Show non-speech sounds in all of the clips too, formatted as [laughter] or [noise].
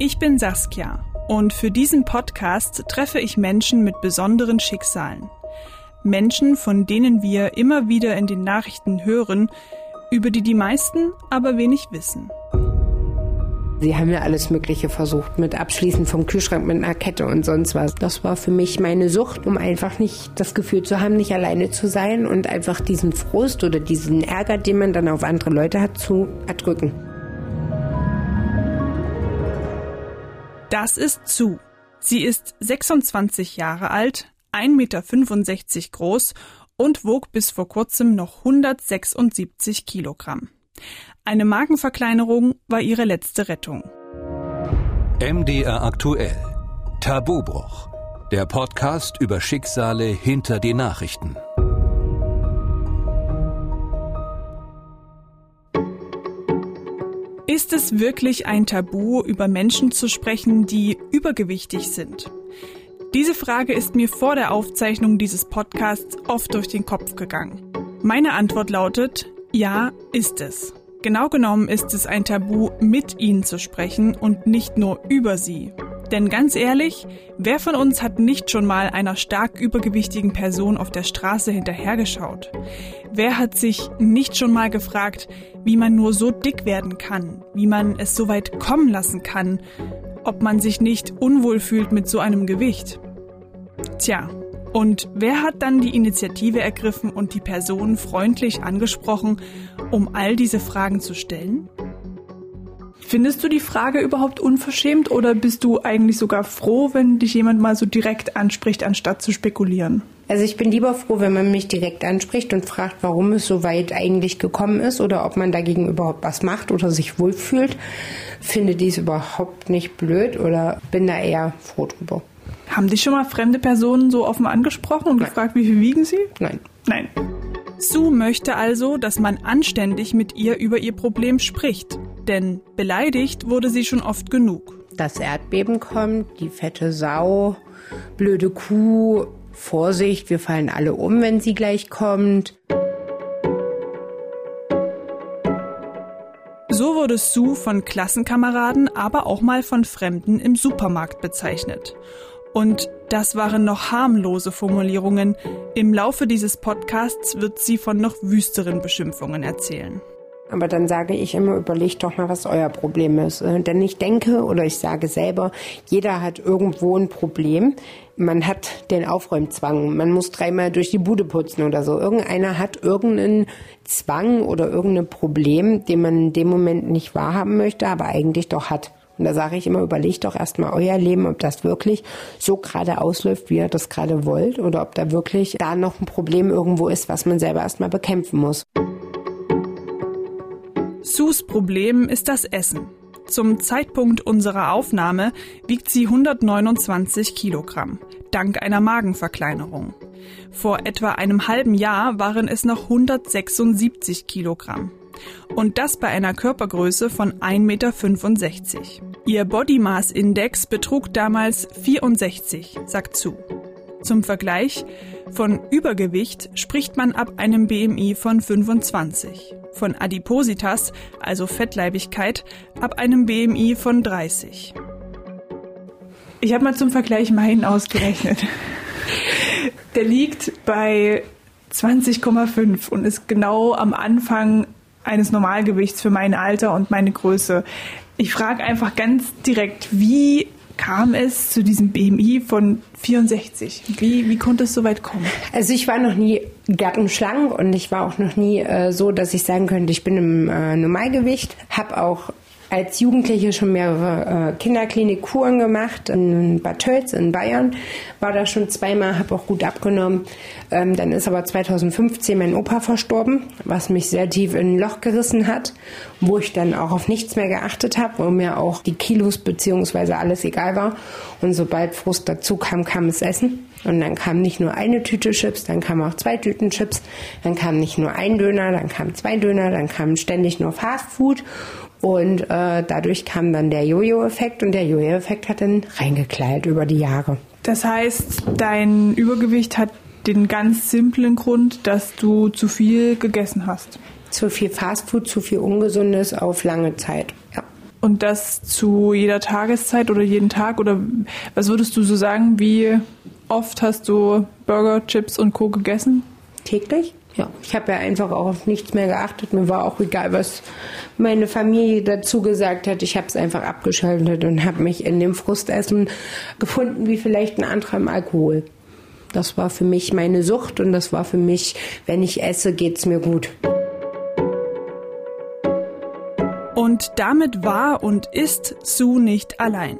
Ich bin Saskia und für diesen Podcast treffe ich Menschen mit besonderen Schicksalen. Menschen, von denen wir immer wieder in den Nachrichten hören, über die die meisten aber wenig wissen. Sie haben ja alles Mögliche versucht, mit Abschließen vom Kühlschrank mit einer Kette und sonst was. Das war für mich meine Sucht, um einfach nicht das Gefühl zu haben, nicht alleine zu sein und einfach diesen Frust oder diesen Ärger, den man dann auf andere Leute hat, zu erdrücken. Das ist Zu. Sie ist 26 Jahre alt, 1,65 Meter groß und wog bis vor kurzem noch 176 Kilogramm. Eine Magenverkleinerung war ihre letzte Rettung. MDR aktuell. Tabubruch. Der Podcast über Schicksale hinter die Nachrichten. Ist es wirklich ein Tabu, über Menschen zu sprechen, die übergewichtig sind? Diese Frage ist mir vor der Aufzeichnung dieses Podcasts oft durch den Kopf gegangen. Meine Antwort lautet, ja, ist es. Genau genommen ist es ein Tabu, mit ihnen zu sprechen und nicht nur über sie. Denn ganz ehrlich, wer von uns hat nicht schon mal einer stark übergewichtigen Person auf der Straße hinterhergeschaut? Wer hat sich nicht schon mal gefragt, wie man nur so dick werden kann, wie man es so weit kommen lassen kann, ob man sich nicht unwohl fühlt mit so einem Gewicht? Tja, und wer hat dann die Initiative ergriffen und die Person freundlich angesprochen, um all diese Fragen zu stellen? Findest du die Frage überhaupt unverschämt oder bist du eigentlich sogar froh, wenn dich jemand mal so direkt anspricht, anstatt zu spekulieren? Also ich bin lieber froh, wenn man mich direkt anspricht und fragt, warum es so weit eigentlich gekommen ist oder ob man dagegen überhaupt was macht oder sich wohlfühlt. Finde dies überhaupt nicht blöd oder bin da eher froh drüber. Haben dich schon mal fremde Personen so offen angesprochen und Nein. gefragt, wie viel wiegen sie? Nein. Nein. Sue möchte also, dass man anständig mit ihr über ihr Problem spricht. Denn beleidigt wurde sie schon oft genug. Das Erdbeben kommt, die fette Sau, blöde Kuh, Vorsicht, wir fallen alle um, wenn sie gleich kommt. So wurde Sue von Klassenkameraden, aber auch mal von Fremden im Supermarkt bezeichnet. Und das waren noch harmlose Formulierungen. Im Laufe dieses Podcasts wird sie von noch wüsteren Beschimpfungen erzählen. Aber dann sage ich immer, überlegt doch mal, was euer Problem ist. Denn ich denke oder ich sage selber, jeder hat irgendwo ein Problem. Man hat den Aufräumzwang. Man muss dreimal durch die Bude putzen oder so. Irgendeiner hat irgendeinen Zwang oder irgendein Problem, den man in dem Moment nicht wahrhaben möchte, aber eigentlich doch hat. Und da sage ich immer, überlegt doch erstmal euer Leben, ob das wirklich so gerade ausläuft, wie ihr das gerade wollt, oder ob da wirklich da noch ein Problem irgendwo ist, was man selber erstmal bekämpfen muss. Sus Problem ist das Essen. Zum Zeitpunkt unserer Aufnahme wiegt sie 129 Kilogramm, dank einer Magenverkleinerung. Vor etwa einem halben Jahr waren es noch 176 Kilogramm. Und das bei einer Körpergröße von 1,65 Meter. Ihr Body Mass Index betrug damals 64, sagt zu. Zum Vergleich, von Übergewicht spricht man ab einem BMI von 25, von Adipositas, also Fettleibigkeit, ab einem BMI von 30. Ich habe mal zum Vergleich meinen ausgerechnet. Der liegt bei 20,5 und ist genau am Anfang eines Normalgewichts für mein Alter und meine Größe. Ich frage einfach ganz direkt, wie kam es zu diesem BMI von 64? Wie, wie konnte es so weit kommen? Also ich war noch nie gartenschlank und ich war auch noch nie äh, so, dass ich sagen könnte, ich bin im äh, Normalgewicht. Habe auch als Jugendliche schon mehrere äh, Kinderklinikkuren gemacht in Bad Tölz in Bayern. War da schon zweimal, habe auch gut abgenommen. Ähm, dann ist aber 2015 mein Opa verstorben, was mich sehr tief in ein Loch gerissen hat, wo ich dann auch auf nichts mehr geachtet habe, wo mir auch die Kilos beziehungsweise alles egal war. Und sobald Frust dazu kam, kam es Essen. Und dann kam nicht nur eine Tüte Chips, dann kamen auch zwei Tüten Chips, dann kam nicht nur ein Döner, dann kamen zwei Döner, dann kam ständig nur Fast Food und äh, dadurch kam dann der Jojo-Effekt und der Jojo-Effekt hat dann reingekleidet über die Jahre. Das heißt, dein Übergewicht hat den ganz simplen Grund, dass du zu viel gegessen hast. Zu viel Fastfood, zu viel Ungesundes auf lange Zeit. Ja. Und das zu jeder Tageszeit oder jeden Tag? Oder was würdest du so sagen, wie oft hast du Burger, Chips und Co. gegessen? Täglich? Ja, ich habe ja einfach auch auf nichts mehr geachtet. Mir war auch egal, was meine Familie dazu gesagt hat. Ich habe es einfach abgeschaltet und habe mich in dem Frustessen gefunden, wie vielleicht ein anderer im Alkohol. Das war für mich meine Sucht und das war für mich, wenn ich esse, geht's mir gut. Und damit war und ist Sue nicht allein.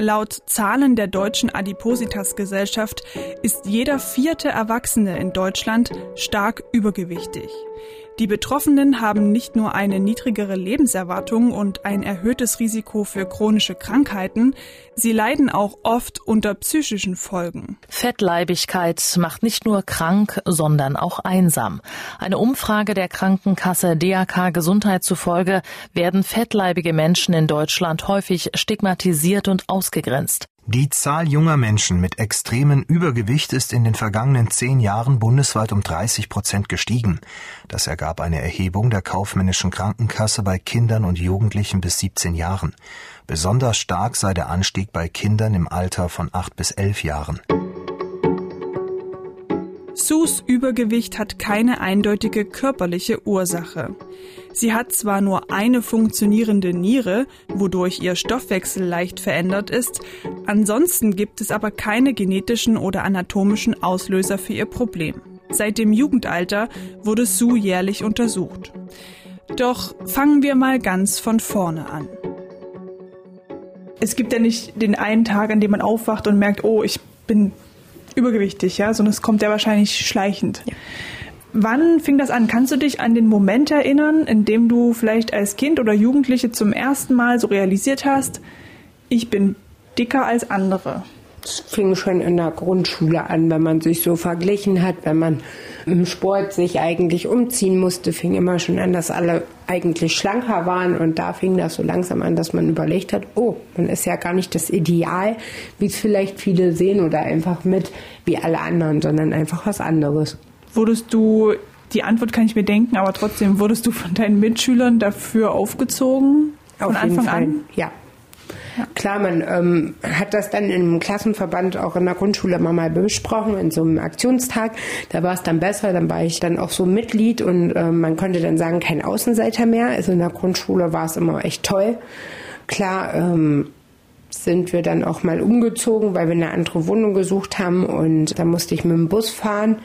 Laut Zahlen der Deutschen Adipositas-Gesellschaft ist jeder vierte Erwachsene in Deutschland stark übergewichtig. Die Betroffenen haben nicht nur eine niedrigere Lebenserwartung und ein erhöhtes Risiko für chronische Krankheiten, sie leiden auch oft unter psychischen Folgen. Fettleibigkeit macht nicht nur krank, sondern auch einsam. Eine Umfrage der Krankenkasse DAK Gesundheit zufolge werden fettleibige Menschen in Deutschland häufig stigmatisiert und ausgegrenzt. Die Zahl junger Menschen mit extremem Übergewicht ist in den vergangenen zehn Jahren bundesweit um 30 Prozent gestiegen. Das ergab eine Erhebung der kaufmännischen Krankenkasse bei Kindern und Jugendlichen bis 17 Jahren. Besonders stark sei der Anstieg bei Kindern im Alter von acht bis elf Jahren. Sus Übergewicht hat keine eindeutige körperliche Ursache. Sie hat zwar nur eine funktionierende Niere, wodurch ihr Stoffwechsel leicht verändert ist, ansonsten gibt es aber keine genetischen oder anatomischen Auslöser für ihr Problem. Seit dem Jugendalter wurde Sue jährlich untersucht. Doch fangen wir mal ganz von vorne an. Es gibt ja nicht den einen Tag, an dem man aufwacht und merkt, oh, ich bin übergewichtig, ja, sondern es kommt ja wahrscheinlich schleichend. Ja. Wann fing das an? Kannst du dich an den Moment erinnern, in dem du vielleicht als Kind oder Jugendliche zum ersten Mal so realisiert hast, ich bin dicker als andere? Es fing schon in der Grundschule an, wenn man sich so verglichen hat, wenn man im Sport sich eigentlich umziehen musste, fing immer schon an, dass alle eigentlich schlanker waren und da fing das so langsam an, dass man überlegt hat, oh, man ist ja gar nicht das Ideal, wie es vielleicht viele sehen oder einfach mit wie alle anderen, sondern einfach was anderes. Wurdest du, die Antwort kann ich mir denken, aber trotzdem, wurdest du von deinen Mitschülern dafür aufgezogen? Von Auf Anfang an? Ja. Klar, man ähm, hat das dann im Klassenverband auch in der Grundschule immer mal besprochen, in so einem Aktionstag. Da war es dann besser, dann war ich dann auch so Mitglied und äh, man konnte dann sagen, kein Außenseiter mehr. Also in der Grundschule war es immer echt toll. Klar, ähm, sind wir dann auch mal umgezogen, weil wir eine andere Wohnung gesucht haben und da musste ich mit dem Bus fahren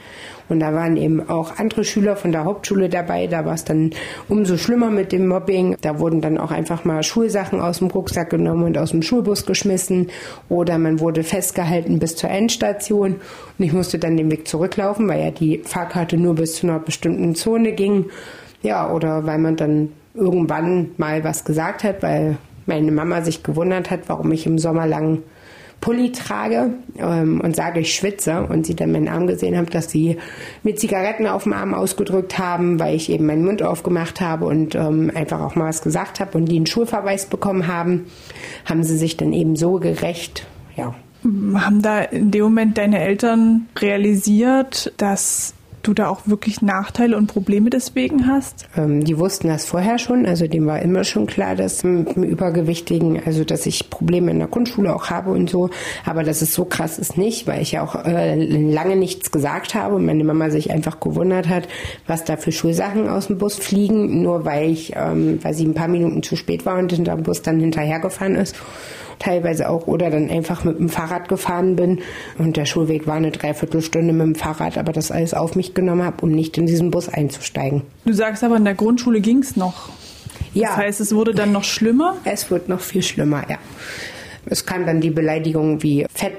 und da waren eben auch andere Schüler von der Hauptschule dabei. Da war es dann umso schlimmer mit dem Mobbing. Da wurden dann auch einfach mal Schulsachen aus dem Rucksack genommen und aus dem Schulbus geschmissen. Oder man wurde festgehalten bis zur Endstation. Und ich musste dann den Weg zurücklaufen, weil ja die Fahrkarte nur bis zu einer bestimmten Zone ging. Ja, oder weil man dann irgendwann mal was gesagt hat, weil meine Mama sich gewundert hat, warum ich im Sommer lang Pulli trage ähm, und sage, ich schwitze und sie dann meinen Arm gesehen haben, dass sie mir Zigaretten auf dem Arm ausgedrückt haben, weil ich eben meinen Mund aufgemacht habe und ähm, einfach auch mal was gesagt habe und die einen Schulverweis bekommen haben, haben sie sich dann eben so gerecht, ja. Haben da in dem Moment deine Eltern realisiert, dass du da auch wirklich Nachteile und Probleme deswegen hast? Ähm, die wussten das vorher schon, also dem war immer schon klar, dass mit dem Übergewichtigen, also dass ich Probleme in der Grundschule auch habe und so, aber dass es so krass ist nicht, weil ich ja auch äh, lange nichts gesagt habe und meine Mama sich einfach gewundert hat, was da für Schulsachen aus dem Bus fliegen, nur weil ich, ähm, weil sie ein paar Minuten zu spät war und hinter dem Bus dann hinterhergefahren ist teilweise auch oder dann einfach mit dem Fahrrad gefahren bin und der Schulweg war eine Dreiviertelstunde mit dem Fahrrad, aber das alles auf mich genommen habe, um nicht in diesen Bus einzusteigen. Du sagst aber, in der Grundschule ging es noch. Ja. Das heißt, es wurde dann noch schlimmer? Es wird noch viel schlimmer, ja. Es kam dann die Beleidigung wie Fett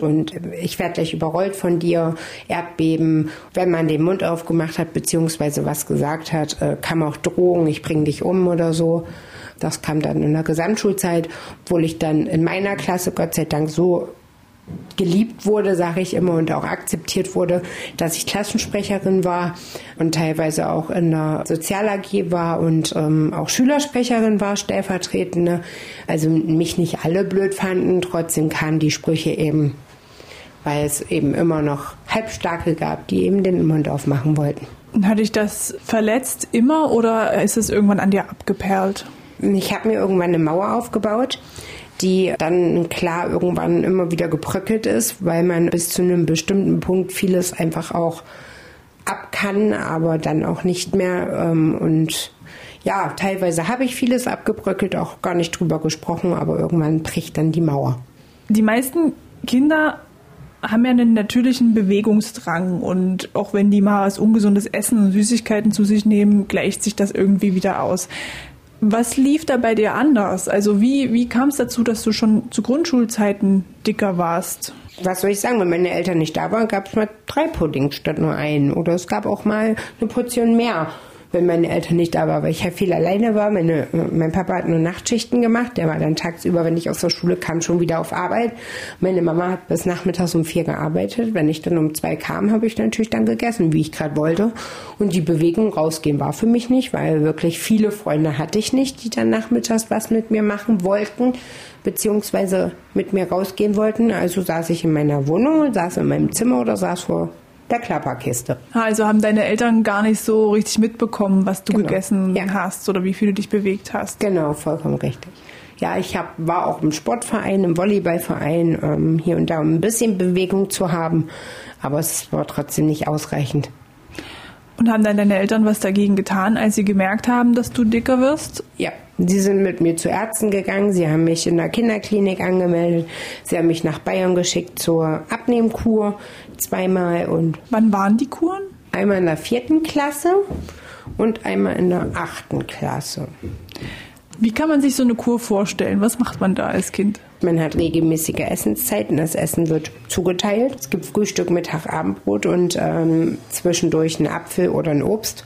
und ich werde gleich überrollt von dir, Erdbeben. Wenn man den Mund aufgemacht hat, beziehungsweise was gesagt hat, äh, kam auch Drohung, ich bring dich um oder so. Das kam dann in der Gesamtschulzeit, obwohl ich dann in meiner Klasse Gott sei Dank so geliebt wurde, sage ich immer, und auch akzeptiert wurde, dass ich Klassensprecherin war und teilweise auch in der Sozial AG war und ähm, auch Schülersprecherin war, stellvertretende. Also mich nicht alle blöd fanden, trotzdem kamen die Sprüche eben, weil es eben immer noch Halbstarke gab, die eben den Mund aufmachen wollten. Hat dich das verletzt immer oder ist es irgendwann an dir abgeperlt? Ich habe mir irgendwann eine Mauer aufgebaut, die dann klar irgendwann immer wieder gebröckelt ist, weil man bis zu einem bestimmten Punkt vieles einfach auch ab kann, aber dann auch nicht mehr. Ähm, und ja, teilweise habe ich vieles abgebröckelt, auch gar nicht drüber gesprochen, aber irgendwann bricht dann die Mauer. Die meisten Kinder haben ja einen natürlichen Bewegungsdrang und auch wenn die mal was ungesundes Essen und Süßigkeiten zu sich nehmen, gleicht sich das irgendwie wieder aus. Was lief da bei dir anders? Also wie, wie kam es dazu, dass du schon zu Grundschulzeiten dicker warst? Was soll ich sagen, wenn meine Eltern nicht da waren, gab es mal drei Puddings statt nur einen. Oder es gab auch mal eine Portion mehr wenn meine Eltern nicht da waren, weil ich ja viel alleine war. Meine, mein Papa hat nur Nachtschichten gemacht. Der war dann tagsüber, wenn ich aus der Schule kam, schon wieder auf Arbeit. Meine Mama hat bis nachmittags um vier gearbeitet. Wenn ich dann um zwei kam, habe ich natürlich dann gegessen, wie ich gerade wollte. Und die Bewegung rausgehen war für mich nicht, weil wirklich viele Freunde hatte ich nicht, die dann nachmittags was mit mir machen wollten beziehungsweise mit mir rausgehen wollten. Also saß ich in meiner Wohnung, saß in meinem Zimmer oder saß vor der Klapperkiste. Also haben deine Eltern gar nicht so richtig mitbekommen, was du genau. gegessen ja. hast oder wie viel du dich bewegt hast. Genau, vollkommen richtig. Ja, ich hab, war auch im Sportverein, im Volleyballverein, ähm, hier und da, um ein bisschen Bewegung zu haben, aber es war trotzdem nicht ausreichend. Und haben dann deine Eltern was dagegen getan, als sie gemerkt haben, dass du dicker wirst? Ja, sie sind mit mir zu Ärzten gegangen, sie haben mich in der Kinderklinik angemeldet, sie haben mich nach Bayern geschickt zur Abnehmkur zweimal und. Wann waren die Kuren? Einmal in der vierten Klasse und einmal in der achten Klasse. Wie kann man sich so eine Kur vorstellen? Was macht man da als Kind? Man hat regelmäßige Essenszeiten. Das Essen wird zugeteilt. Es gibt Frühstück, Mittag, Abendbrot und ähm, zwischendurch ein Apfel oder ein Obst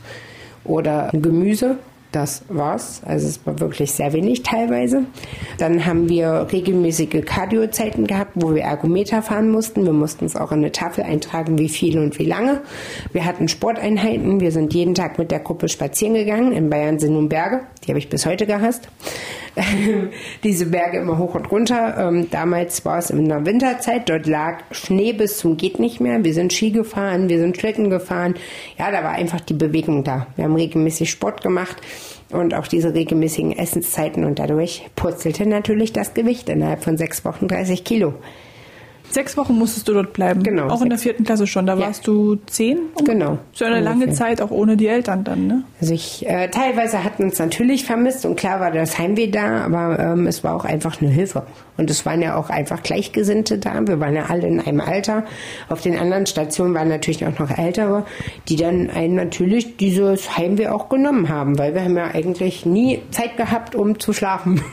oder Gemüse. Das war's. Also es war wirklich sehr wenig teilweise. Dann haben wir regelmäßige Kardiozeiten gehabt, wo wir Ergometer fahren mussten. Wir mussten es auch in eine Tafel eintragen, wie viel und wie lange. Wir hatten Sporteinheiten. Wir sind jeden Tag mit der Gruppe spazieren gegangen. In Bayern sind nun Berge. Die habe ich bis heute gehasst. [laughs] Diese Berge immer hoch und runter. Ähm, damals war es in der Winterzeit. Dort lag Schnee bis zum geht nicht mehr. Wir sind Ski gefahren, wir sind Schlitten gefahren. Ja, da war einfach die Bewegung da. Wir haben regelmäßig Sport gemacht und auch diese regelmäßigen Essenszeiten und dadurch purzelte natürlich das Gewicht innerhalb von sechs Wochen 30 Kilo. Sechs Wochen musstest du dort bleiben. Genau. Auch in der vierten Klasse schon. Da ja. warst du zehn? Genau. So eine ungefähr. lange Zeit, auch ohne die Eltern dann, ne? Also ich, äh, teilweise hatten uns natürlich vermisst und klar war das Heimweh da, aber ähm, es war auch einfach eine Hilfe. Und es waren ja auch einfach Gleichgesinnte da. Wir waren ja alle in einem Alter. Auf den anderen Stationen waren natürlich auch noch Ältere, die dann einen natürlich dieses Heimweh auch genommen haben, weil wir haben ja eigentlich nie Zeit gehabt, um zu schlafen [laughs]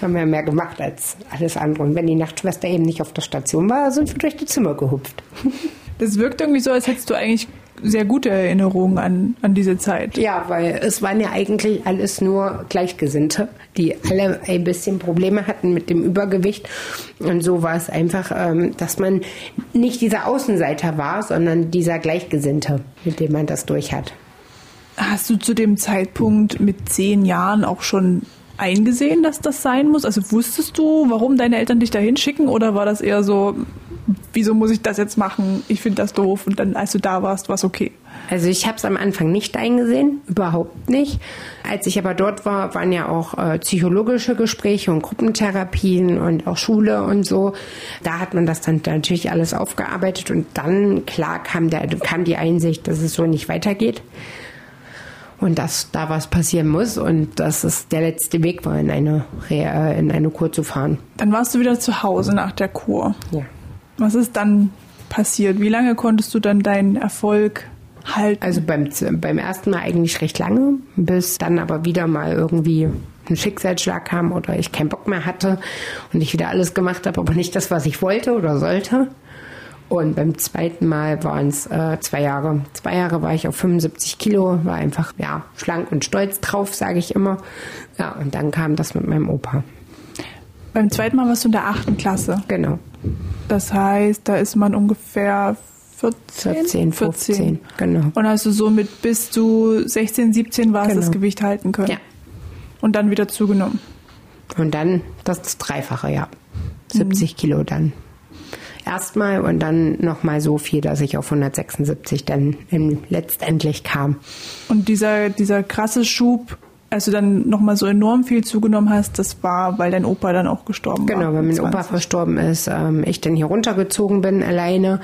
haben wir mehr gemacht als alles andere. Und wenn die Nachtschwester eben nicht auf der Station war, sind wir durch die Zimmer gehupft. [laughs] Das wirkt irgendwie so, als hättest du eigentlich sehr gute Erinnerungen an, an diese Zeit. Ja, weil es waren ja eigentlich alles nur Gleichgesinnte, die alle ein bisschen Probleme hatten mit dem Übergewicht. Und so war es einfach, ähm, dass man nicht dieser Außenseiter war, sondern dieser Gleichgesinnte, mit dem man das durch hat. Hast du zu dem Zeitpunkt mit zehn Jahren auch schon eingesehen, dass das sein muss? Also wusstest du, warum deine Eltern dich dahin schicken oder war das eher so, wieso muss ich das jetzt machen? Ich finde das doof und dann, als du da warst, war es okay. Also ich habe es am Anfang nicht eingesehen, überhaupt nicht. Als ich aber dort war, waren ja auch äh, psychologische Gespräche und Gruppentherapien und auch Schule und so. Da hat man das dann natürlich alles aufgearbeitet und dann klar kam, der, kam die Einsicht, dass es so nicht weitergeht und dass da was passieren muss und dass es der letzte Weg war, in eine, äh, in eine Kur zu fahren. Dann warst du wieder zu Hause nach der Kur. Ja. Was ist dann passiert? Wie lange konntest du dann deinen Erfolg halten? Also beim, beim ersten Mal eigentlich recht lange, bis dann aber wieder mal irgendwie ein Schicksalsschlag kam oder ich keinen Bock mehr hatte und ich wieder alles gemacht habe, aber nicht das, was ich wollte oder sollte. Und beim zweiten Mal waren es äh, zwei Jahre. Zwei Jahre war ich auf 75 Kilo, war einfach ja schlank und stolz drauf, sage ich immer. Ja, und dann kam das mit meinem Opa. Beim zweiten Mal warst du in der achten Klasse. Genau. Das heißt, da ist man ungefähr 14, 14 15, 14. genau. Und hast du somit bis du 16, 17 warst, genau. das Gewicht halten können? Ja. Und dann wieder zugenommen? Und dann das Dreifache, ja. 70 mhm. Kilo dann erstmal und dann nochmal so viel, dass ich auf 176 dann letztendlich kam. Und dieser, dieser krasse Schub als du dann nochmal so enorm viel zugenommen hast, das war, weil dein Opa dann auch gestorben genau, war. Genau, weil mein 20. Opa verstorben ist, ähm, ich dann hier runtergezogen bin alleine,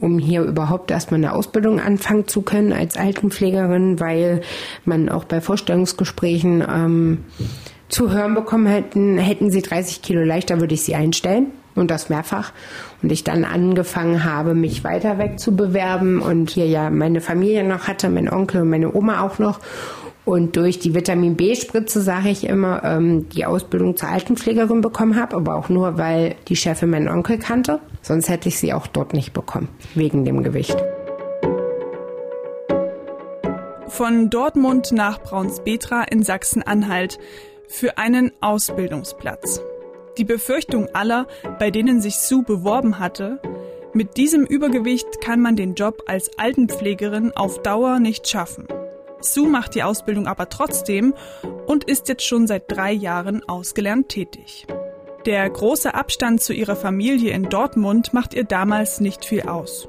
um hier überhaupt erstmal eine Ausbildung anfangen zu können als Altenpflegerin, weil man auch bei Vorstellungsgesprächen ähm, zu hören bekommen hätten, hätten sie 30 Kilo leichter, würde ich sie einstellen und das mehrfach. Und ich dann angefangen habe, mich weiter wegzubewerben und hier ja meine Familie noch hatte, mein Onkel und meine Oma auch noch und durch die Vitamin B-Spritze, sage ich immer, ähm, die Ausbildung zur Altenpflegerin bekommen habe, aber auch nur, weil die Chefin meinen Onkel kannte. Sonst hätte ich sie auch dort nicht bekommen, wegen dem Gewicht. Von Dortmund nach Braunsbetra in Sachsen-Anhalt für einen Ausbildungsplatz. Die Befürchtung aller, bei denen sich Sue beworben hatte, mit diesem Übergewicht kann man den Job als Altenpflegerin auf Dauer nicht schaffen. Sue macht die Ausbildung aber trotzdem und ist jetzt schon seit drei Jahren ausgelernt tätig. Der große Abstand zu ihrer Familie in Dortmund macht ihr damals nicht viel aus.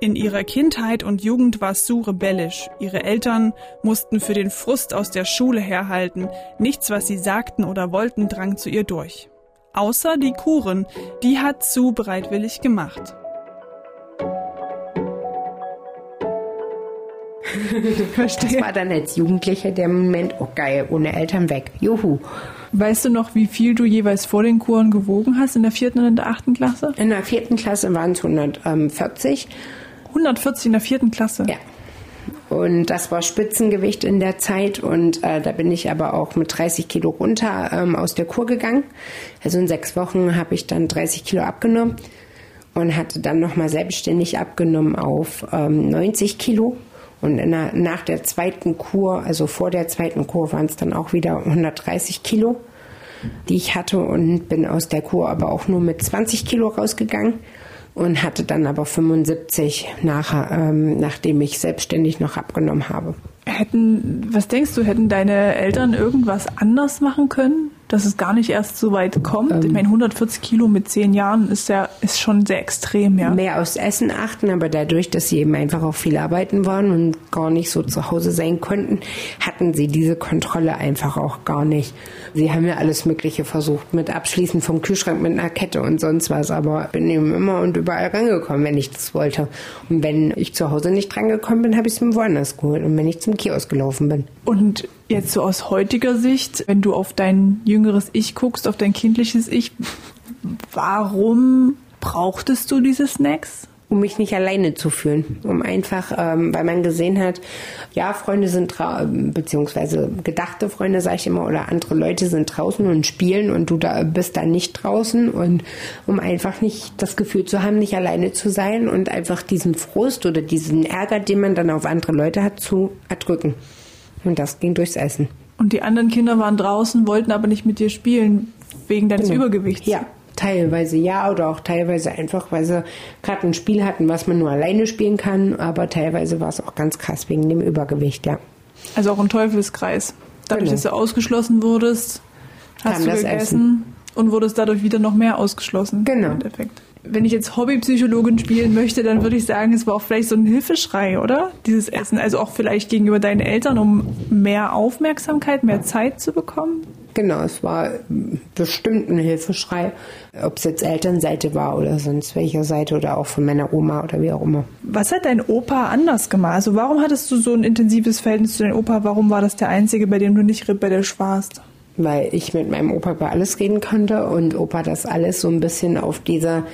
In ihrer Kindheit und Jugend war Sue rebellisch. Ihre Eltern mussten für den Frust aus der Schule herhalten. Nichts, was sie sagten oder wollten, drang zu ihr durch. Außer die Kuren, die hat Sue bereitwillig gemacht. [laughs] Verstehe. Das war dann als Jugendliche der Moment, oh geil, ohne Eltern weg. Juhu. Weißt du noch, wie viel du jeweils vor den Kuren gewogen hast in der vierten und in der achten Klasse? In der vierten Klasse waren es 140. 140 in der vierten Klasse? Ja. Und das war Spitzengewicht in der Zeit. Und äh, da bin ich aber auch mit 30 Kilo runter ähm, aus der Kur gegangen. Also in sechs Wochen habe ich dann 30 Kilo abgenommen und hatte dann nochmal selbstständig abgenommen auf ähm, 90 Kilo. Und der, nach der zweiten Kur, also vor der zweiten Kur, waren es dann auch wieder 130 Kilo, die ich hatte und bin aus der Kur aber auch nur mit 20 Kilo rausgegangen und hatte dann aber 75 nach, ähm, nachdem ich selbstständig noch abgenommen habe. Hätten, was denkst du, hätten deine Eltern irgendwas anders machen können? Dass es gar nicht erst so weit kommt. Ähm, ich meine, 140 Kilo mit zehn Jahren ist ja ist schon sehr extrem, ja. Mehr aufs Essen achten, aber dadurch, dass sie eben einfach auch viel arbeiten waren und gar nicht so zu Hause sein konnten, hatten sie diese Kontrolle einfach auch gar nicht. Sie haben ja alles Mögliche versucht, mit Abschließen vom Kühlschrank mit einer Kette und sonst was, aber bin eben immer und überall rangekommen, wenn ich das wollte. Und wenn ich zu Hause nicht rangekommen bin, habe ich es mir woanders geholt und wenn ich zum Kiosk gelaufen bin. Und Jetzt so aus heutiger Sicht, wenn du auf dein jüngeres Ich guckst, auf dein kindliches Ich, warum brauchtest du diese Snacks? um mich nicht alleine zu fühlen, um einfach, ähm, weil man gesehen hat, ja, Freunde sind beziehungsweise gedachte Freunde, sage ich immer, oder andere Leute sind draußen und spielen und du da bist da nicht draußen und um einfach nicht das Gefühl zu haben, nicht alleine zu sein und einfach diesen Frust oder diesen Ärger, den man dann auf andere Leute hat, zu erdrücken. Und das ging durchs Essen. Und die anderen Kinder waren draußen, wollten aber nicht mit dir spielen, wegen deines genau. Übergewichts. Ja, teilweise ja oder auch teilweise einfach, weil sie gerade ein Spiel hatten, was man nur alleine spielen kann, aber teilweise war es auch ganz krass wegen dem Übergewicht, ja. Also auch ein Teufelskreis. Dadurch, genau. dass du ausgeschlossen wurdest, hast Kam du gegessen Essen. und wurdest dadurch wieder noch mehr ausgeschlossen. Genau. Im Endeffekt wenn ich jetzt Hobbypsychologin spielen möchte, dann würde ich sagen, es war auch vielleicht so ein Hilfeschrei, oder? Dieses Essen. Also auch vielleicht gegenüber deinen Eltern, um mehr Aufmerksamkeit, mehr Zeit zu bekommen? Genau, es war bestimmt ein Hilfeschrei, ob es jetzt Elternseite war oder sonst welcher Seite oder auch von meiner Oma oder wie auch immer. Was hat dein Opa anders gemacht? Also warum hattest du so ein intensives Verhältnis zu deinem Opa? Warum war das der einzige, bei dem du nicht rebellisch warst? Weil ich mit meinem Opa über alles reden konnte und Opa das alles so ein bisschen auf dieser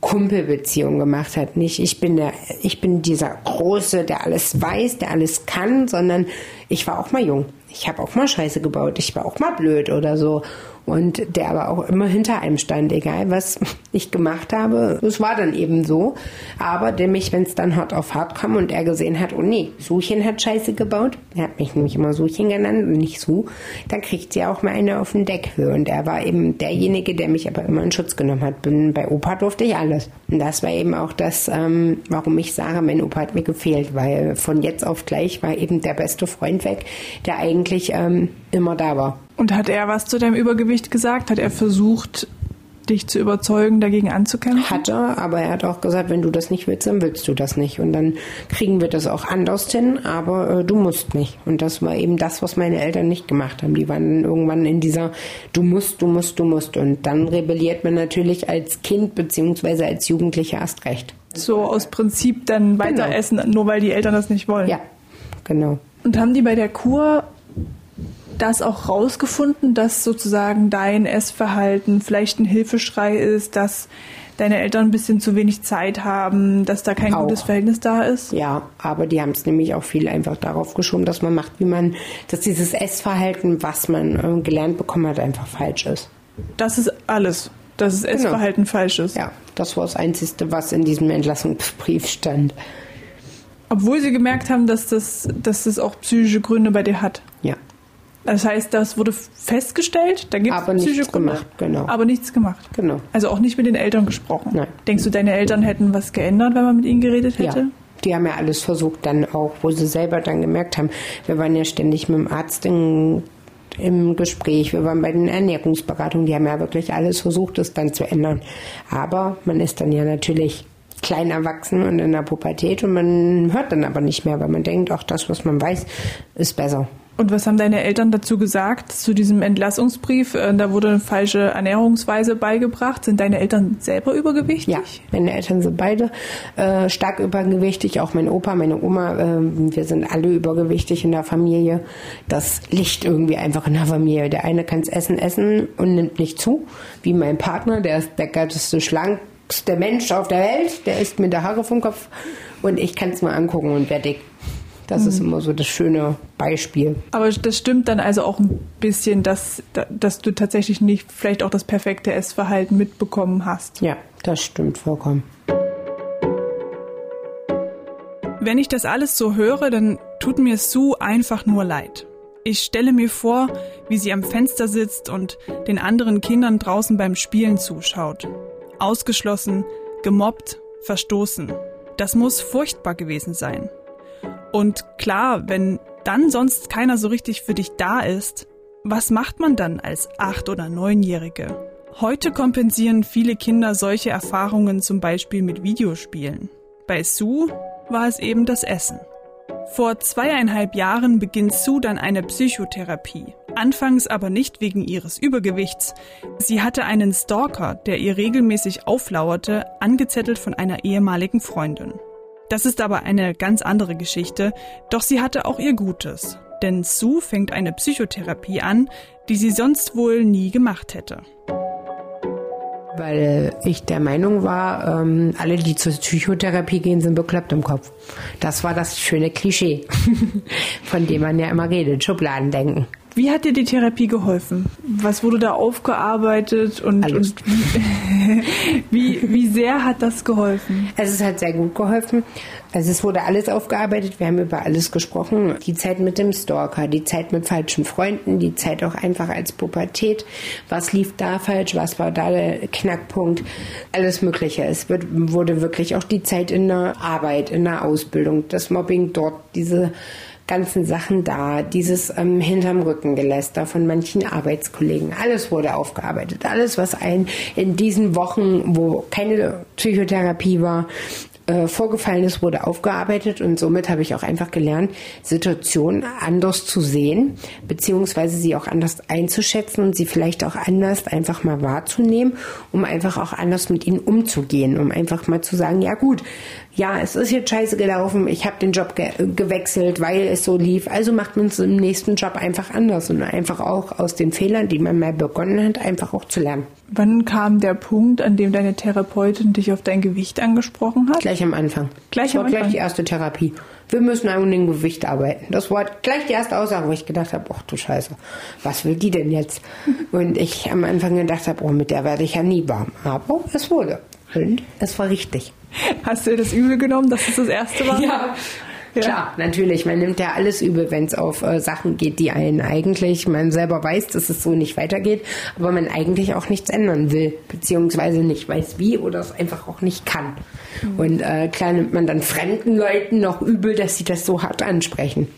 Kumpelbeziehung gemacht hat. Nicht, ich bin der, ich bin dieser Große, der alles weiß, der alles kann, sondern ich war auch mal jung. Ich habe auch mal Scheiße gebaut. Ich war auch mal blöd oder so und der aber auch immer hinter einem stand, egal was ich gemacht habe. Es war dann eben so. Aber der mich, wenn es dann hart auf hart kam und er gesehen hat, oh nee, Suchen hat Scheiße gebaut, er hat mich nämlich immer Suchen genannt und nicht Su, dann kriegt sie auch mal eine auf den Deckel. Und er war eben derjenige, der mich aber immer in Schutz genommen hat. Bin, bei Opa durfte ich alles. Und das war eben auch das, ähm, warum ich sage, mein Opa hat mir gefehlt, weil von jetzt auf gleich war eben der beste Freund weg, der eigentlich ähm, immer da war. Und hat er was zu deinem Übergewicht gesagt? Hat er versucht, dich zu überzeugen, dagegen anzukämpfen? Hat er, aber er hat auch gesagt, wenn du das nicht willst, dann willst du das nicht. Und dann kriegen wir das auch anders hin, aber äh, du musst nicht. Und das war eben das, was meine Eltern nicht gemacht haben. Die waren irgendwann in dieser Du musst, du musst, du musst. Und dann rebelliert man natürlich als Kind beziehungsweise als Jugendlicher erst recht. So aus Prinzip dann weiter genau. essen, nur weil die Eltern das nicht wollen. Ja, genau. Und haben die bei der Kur das auch rausgefunden, dass sozusagen dein Essverhalten vielleicht ein Hilfeschrei ist, dass deine Eltern ein bisschen zu wenig Zeit haben, dass da kein auch. gutes Verhältnis da ist? Ja, aber die haben es nämlich auch viel einfach darauf geschoben, dass man macht, wie man, dass dieses Essverhalten, was man äh, gelernt bekommen hat, einfach falsch ist. Das ist alles, dass das genau. Essverhalten falsch ist. Ja, das war das Einzige, was in diesem Entlassungsbrief stand. Obwohl sie gemerkt haben, dass das, dass das auch psychische Gründe bei dir hat. Ja. Das heißt, das wurde festgestellt, da gibt es psychische Gründe. Gemacht, genau. Aber nichts gemacht. Genau. Also auch nicht mit den Eltern gesprochen. Nein. Denkst du, deine Eltern hätten was geändert, wenn man mit ihnen geredet hätte? Ja. Die haben ja alles versucht, dann auch, wo sie selber dann gemerkt haben, wir waren ja ständig mit dem Arzt in, im Gespräch, wir waren bei den Ernährungsberatungen, die haben ja wirklich alles versucht, das dann zu ändern. Aber man ist dann ja natürlich klein erwachsen und in der Pubertät und man hört dann aber nicht mehr, weil man denkt, auch das, was man weiß, ist besser. Und was haben deine Eltern dazu gesagt, zu diesem Entlassungsbrief? Äh, da wurde eine falsche Ernährungsweise beigebracht. Sind deine Eltern selber übergewichtig? Ja, meine Eltern sind beide äh, stark übergewichtig. Auch mein Opa, meine Oma. Äh, wir sind alle übergewichtig in der Familie. Das liegt irgendwie einfach in der Familie. Der eine kann es essen, essen und nimmt nicht zu. Wie mein Partner, der ist der geilste, schlankste Mensch auf der Welt. Der isst mit der Haare vom Kopf. Und ich kann es mal angucken und werde dick. Das mhm. ist immer so das schöne Beispiel. Aber das stimmt dann also auch ein bisschen, dass, dass du tatsächlich nicht vielleicht auch das perfekte Essverhalten mitbekommen hast. Ja, das stimmt vollkommen. Wenn ich das alles so höre, dann tut mir Sue einfach nur leid. Ich stelle mir vor, wie sie am Fenster sitzt und den anderen Kindern draußen beim Spielen zuschaut. Ausgeschlossen, gemobbt, verstoßen. Das muss furchtbar gewesen sein. Und klar, wenn dann sonst keiner so richtig für dich da ist, was macht man dann als acht- oder neunjährige? Heute kompensieren viele Kinder solche Erfahrungen zum Beispiel mit Videospielen. Bei Sue war es eben das Essen. Vor zweieinhalb Jahren beginnt Sue dann eine Psychotherapie. Anfangs aber nicht wegen ihres Übergewichts. Sie hatte einen Stalker, der ihr regelmäßig auflauerte, angezettelt von einer ehemaligen Freundin. Das ist aber eine ganz andere Geschichte, doch sie hatte auch ihr Gutes. Denn Sue fängt eine Psychotherapie an, die sie sonst wohl nie gemacht hätte. Weil ich der Meinung war, ähm, alle, die zur Psychotherapie gehen, sind bekloppt im Kopf. Das war das schöne Klischee, [laughs] von dem man ja immer redet, Schubladendenken. Wie hat dir die Therapie geholfen? Was wurde da aufgearbeitet und, und [laughs] wie, wie sehr hat das geholfen? Also es hat sehr gut geholfen. Also es wurde alles aufgearbeitet, wir haben über alles gesprochen. Die Zeit mit dem Stalker, die Zeit mit falschen Freunden, die Zeit auch einfach als Pubertät. Was lief da falsch, was war da der Knackpunkt? Alles Mögliche. Es wird, wurde wirklich auch die Zeit in der Arbeit, in der Ausbildung, das Mobbing dort, diese ganzen Sachen da, dieses ähm, hinterm Rückengeläster von manchen Arbeitskollegen, alles wurde aufgearbeitet. Alles, was ein in diesen Wochen, wo keine Psychotherapie war, äh, vorgefallen ist, wurde aufgearbeitet und somit habe ich auch einfach gelernt, Situationen anders zu sehen, beziehungsweise sie auch anders einzuschätzen und sie vielleicht auch anders einfach mal wahrzunehmen, um einfach auch anders mit ihnen umzugehen, um einfach mal zu sagen, ja gut, ja, es ist jetzt scheiße gelaufen, ich habe den Job ge gewechselt, weil es so lief, also macht man es im nächsten Job einfach anders und einfach auch aus den Fehlern, die man mal begonnen hat, einfach auch zu lernen. Wann kam der Punkt, an dem deine Therapeutin dich auf dein Gewicht angesprochen hat? Gleich am Anfang. Gleich das am war Anfang? gleich die erste Therapie. Wir müssen an dem Gewicht arbeiten. Das war gleich die erste Aussage, wo ich gedacht habe, ach du Scheiße, was will die denn jetzt? [laughs] Und ich am Anfang gedacht habe, oh, mit der werde ich ja nie warm. Aber es wurde. Und es war richtig. Hast du das übel genommen, dass es das erste war? Ja, ja. Klar, natürlich. Man nimmt ja alles übel, wenn es auf äh, Sachen geht, die einen eigentlich, man selber weiß, dass es so nicht weitergeht, aber man eigentlich auch nichts ändern will, beziehungsweise nicht weiß wie oder es einfach auch nicht kann. Mhm. Und äh, klar nimmt man dann fremden Leuten noch übel, dass sie das so hart ansprechen.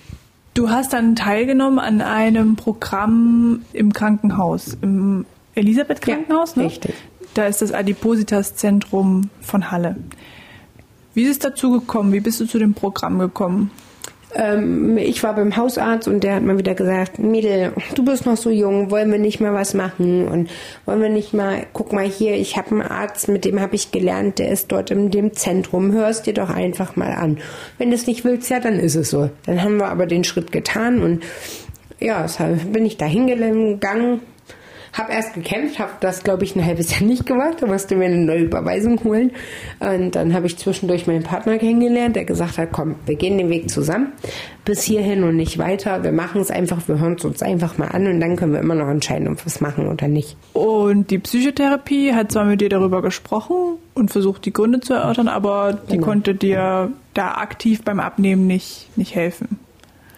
Du hast dann teilgenommen an einem Programm im Krankenhaus, im Elisabeth Krankenhaus, ja, ne? Richtig. Da ist das Adipositas-Zentrum von Halle. Wie ist es dazu gekommen? Wie bist du zu dem Programm gekommen? Ähm, ich war beim Hausarzt und der hat mal wieder gesagt, Mädel, du bist noch so jung, wollen wir nicht mal was machen und wollen wir nicht mal, guck mal hier, ich habe einen Arzt, mit dem habe ich gelernt, der ist dort in dem Zentrum, hörst dir doch einfach mal an. Wenn du es nicht willst, ja, dann ist es so. Dann haben wir aber den Schritt getan und ja, bin ich da hingegangen, habe erst gekämpft, habe das, glaube ich, ein halbes Jahr nicht gemacht. Da musste mir eine neue Überweisung holen. Und dann habe ich zwischendurch meinen Partner kennengelernt, der gesagt hat, komm, wir gehen den Weg zusammen. Bis hierhin und nicht weiter. Wir machen es einfach, wir hören es uns einfach mal an und dann können wir immer noch entscheiden, ob wir es machen oder nicht. Und die Psychotherapie hat zwar mit dir darüber gesprochen und versucht, die Gründe zu erörtern, aber die genau. konnte dir da aktiv beim Abnehmen nicht, nicht helfen.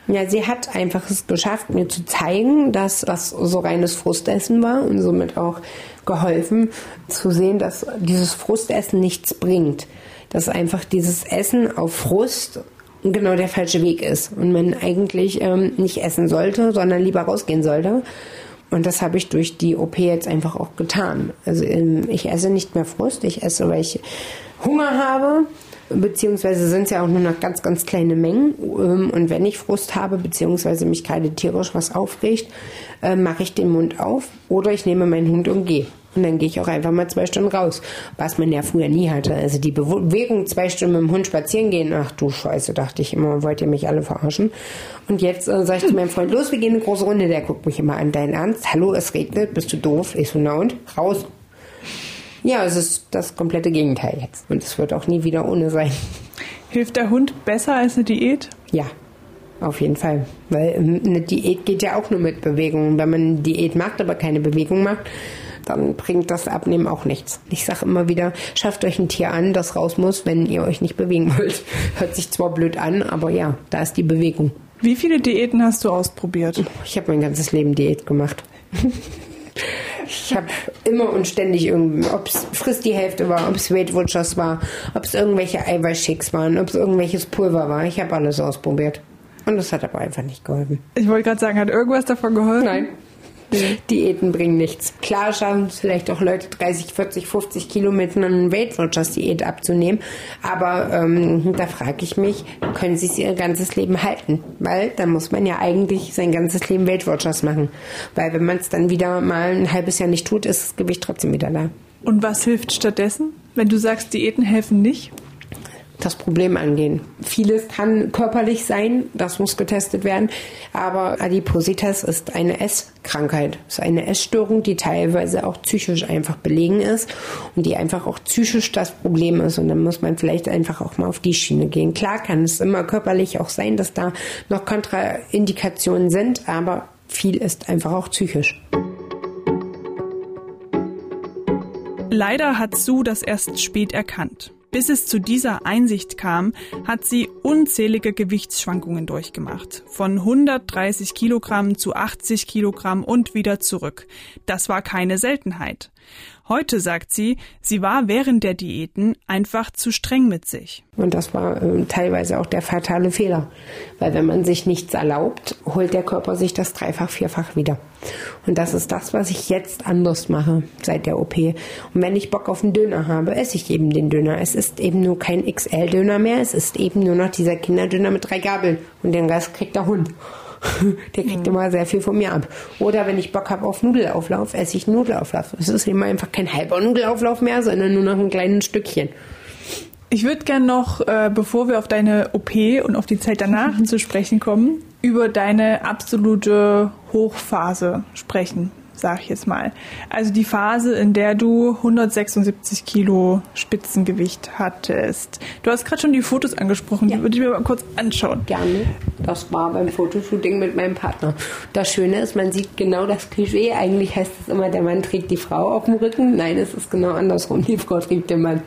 Ja, sie hat einfach es geschafft, mir zu zeigen, dass das so reines Frustessen war und somit auch geholfen zu sehen, dass dieses Frustessen nichts bringt. Dass einfach dieses Essen auf Frust genau der falsche Weg ist und man eigentlich ähm, nicht essen sollte, sondern lieber rausgehen sollte. Und das habe ich durch die OP jetzt einfach auch getan. Also ähm, ich esse nicht mehr Frust, ich esse, weil ich Hunger habe beziehungsweise sind es ja auch nur noch ganz, ganz kleine Mengen. Ähm, und wenn ich Frust habe, beziehungsweise mich gerade tierisch was aufregt, äh, mache ich den Mund auf oder ich nehme meinen Hund und gehe. Und dann gehe ich auch einfach mal zwei Stunden raus, was man ja früher nie hatte. Also die Bewegung, zwei Stunden mit dem Hund spazieren gehen, ach du Scheiße, dachte ich immer, wollt ihr mich alle verarschen. Und jetzt äh, sage ich zu meinem Freund, los, wir gehen eine große Runde. Der guckt mich immer an, dein Ernst? Hallo, es regnet, bist du doof? Ich so, na und? Raus. Ja, es ist das komplette Gegenteil jetzt. Und es wird auch nie wieder ohne sein. Hilft der Hund besser als eine Diät? Ja, auf jeden Fall. Weil ähm, eine Diät geht ja auch nur mit Bewegung. Wenn man eine Diät macht, aber keine Bewegung macht, dann bringt das Abnehmen auch nichts. Ich sage immer wieder, schafft euch ein Tier an, das raus muss, wenn ihr euch nicht bewegen wollt. [laughs] Hört sich zwar blöd an, aber ja, da ist die Bewegung. Wie viele Diäten hast du ausprobiert? Ich habe mein ganzes Leben Diät gemacht. [laughs] Ich habe immer und ständig irgendwie, ob es frisst die Hälfte war, ob es Weight Watchers war, ob es irgendwelche Eiweißshakes waren, ob es irgendwelches Pulver war. Ich habe alles ausprobiert. Und das hat aber einfach nicht geholfen. Ich wollte gerade sagen, hat irgendwas davon geholfen? Nein. Diäten bringen nichts. Klar schaffen es vielleicht auch Leute 30, 40, 50 Kilo mit einer Weight Watchers Diät abzunehmen. Aber ähm, da frage ich mich, können sie es ihr ganzes Leben halten? Weil dann muss man ja eigentlich sein ganzes Leben Weight Watchers machen. Weil wenn man es dann wieder mal ein halbes Jahr nicht tut, ist das Gewicht trotzdem wieder da. Und was hilft stattdessen? Wenn du sagst, Diäten helfen nicht? Das Problem angehen. Vieles kann körperlich sein, das muss getestet werden, aber Adipositas ist eine Esskrankheit, ist eine Essstörung, die teilweise auch psychisch einfach belegen ist und die einfach auch psychisch das Problem ist und dann muss man vielleicht einfach auch mal auf die Schiene gehen. Klar kann es immer körperlich auch sein, dass da noch Kontraindikationen sind, aber viel ist einfach auch psychisch. Leider hat Sue das erst spät erkannt. Bis es zu dieser Einsicht kam, hat sie unzählige Gewichtsschwankungen durchgemacht. Von 130 Kilogramm zu 80 Kilogramm und wieder zurück. Das war keine Seltenheit. Heute sagt sie, sie war während der Diäten einfach zu streng mit sich. Und das war äh, teilweise auch der fatale Fehler. Weil wenn man sich nichts erlaubt, holt der Körper sich das dreifach, vierfach wieder. Und das ist das, was ich jetzt anders mache seit der OP. Und wenn ich Bock auf einen Döner habe, esse ich eben den Döner. Es ist eben nur kein XL-Döner mehr, es ist eben nur noch dieser Kinderdöner mit drei Gabeln. Und den Rest kriegt der Hund. [laughs] Der kriegt immer sehr viel von mir ab. Oder wenn ich Bock habe auf Nudelauflauf, esse ich Nudelauflauf. Es ist immer einfach kein halber Nudelauflauf mehr, sondern nur noch ein kleines Stückchen. Ich würde gerne noch, äh, bevor wir auf deine OP und auf die Zeit danach [laughs] zu sprechen kommen, über deine absolute Hochphase sprechen sag ich jetzt mal. Also die Phase, in der du 176 Kilo Spitzengewicht hattest. Du hast gerade schon die Fotos angesprochen, ja. die würde ich mir mal kurz anschauen. Gerne. Das war beim Fotoshooting mit meinem Partner. Das Schöne ist, man sieht genau das Klischee. Eigentlich heißt es immer, der Mann trägt die Frau auf dem Rücken. Nein, es ist genau andersrum. Die Frau trägt den Mann.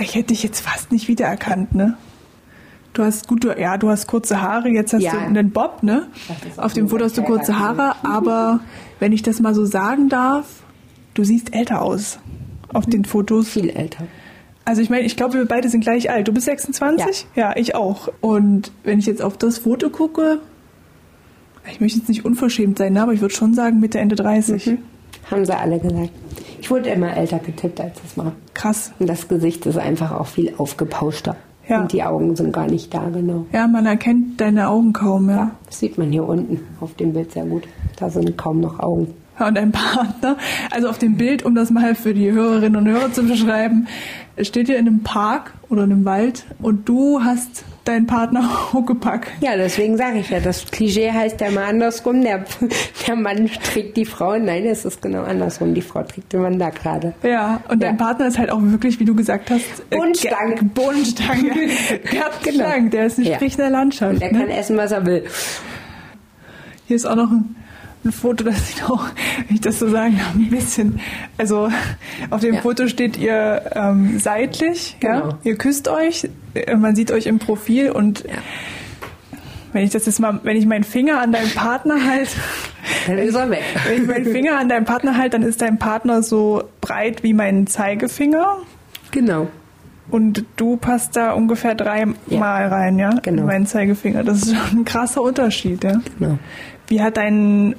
ich hätte dich jetzt fast nicht wiedererkannt, ne? Du hast gut, ja, du hast kurze Haare, jetzt hast ja. du einen Bob, ne? Auf dem Foto hast du kurze Haare, aber [laughs] wenn ich das mal so sagen darf, du siehst älter aus auf den Fotos. Viel älter. Also ich meine, ich glaube, wir beide sind gleich alt. Du bist 26? Ja. ja, ich auch. Und wenn ich jetzt auf das Foto gucke, ich möchte jetzt nicht unverschämt sein, ne, aber ich würde schon sagen Mitte, Ende 30. Mhm. haben sie alle gesagt. Ich wurde immer älter getippt als das mal. Krass. Und das Gesicht ist einfach auch viel aufgepauschter. Ja. Und die Augen sind gar nicht da, genau. Ja, man erkennt deine Augen kaum, ja. Das sieht man hier unten auf dem Bild sehr gut. Da sind kaum noch Augen. Ja, und dein Partner, [laughs] also auf dem Bild, um das mal für die Hörerinnen und Hörer zu beschreiben, steht ihr in einem Park oder in einem Wald und du hast deinen Partner [laughs] Huckepack. Ja, deswegen sage ich ja, das Klischee heißt ja mal andersrum. Der, [laughs] der Mann trägt die Frau. Nein, es ist genau andersrum. Die Frau trägt den Mann da gerade. Ja, und dein Ja. Partner ist halt auch wirklich, wie du gesagt hast, äh, Bohnenstange. Ge- Bohnenstange. Gerd [laughs] Genau. Der ist ein der Landschaft. Und der ne? kann essen, was er will. Hier ist auch noch ein, ein Foto, das sieht auch, wenn ich das so sagen darf, ein bisschen. Also auf dem Ja. Foto steht ihr ähm, seitlich, ja? Genau. Ihr küsst euch, äh, man sieht euch im Profil und wenn ich das jetzt mal, wenn ich meinen Finger an deinem Partner halte, Dann ist er weg. [laughs] wenn ich meinen Finger an deinem Partner halte, dann ist dein Partner so breit wie mein Zeigefinger. Genau. Und du passt da ungefähr dreimal Ja. rein, ja? Genau. In meinen Zeigefinger. Das ist schon ein krasser Unterschied, ja? Genau. Wie hat dein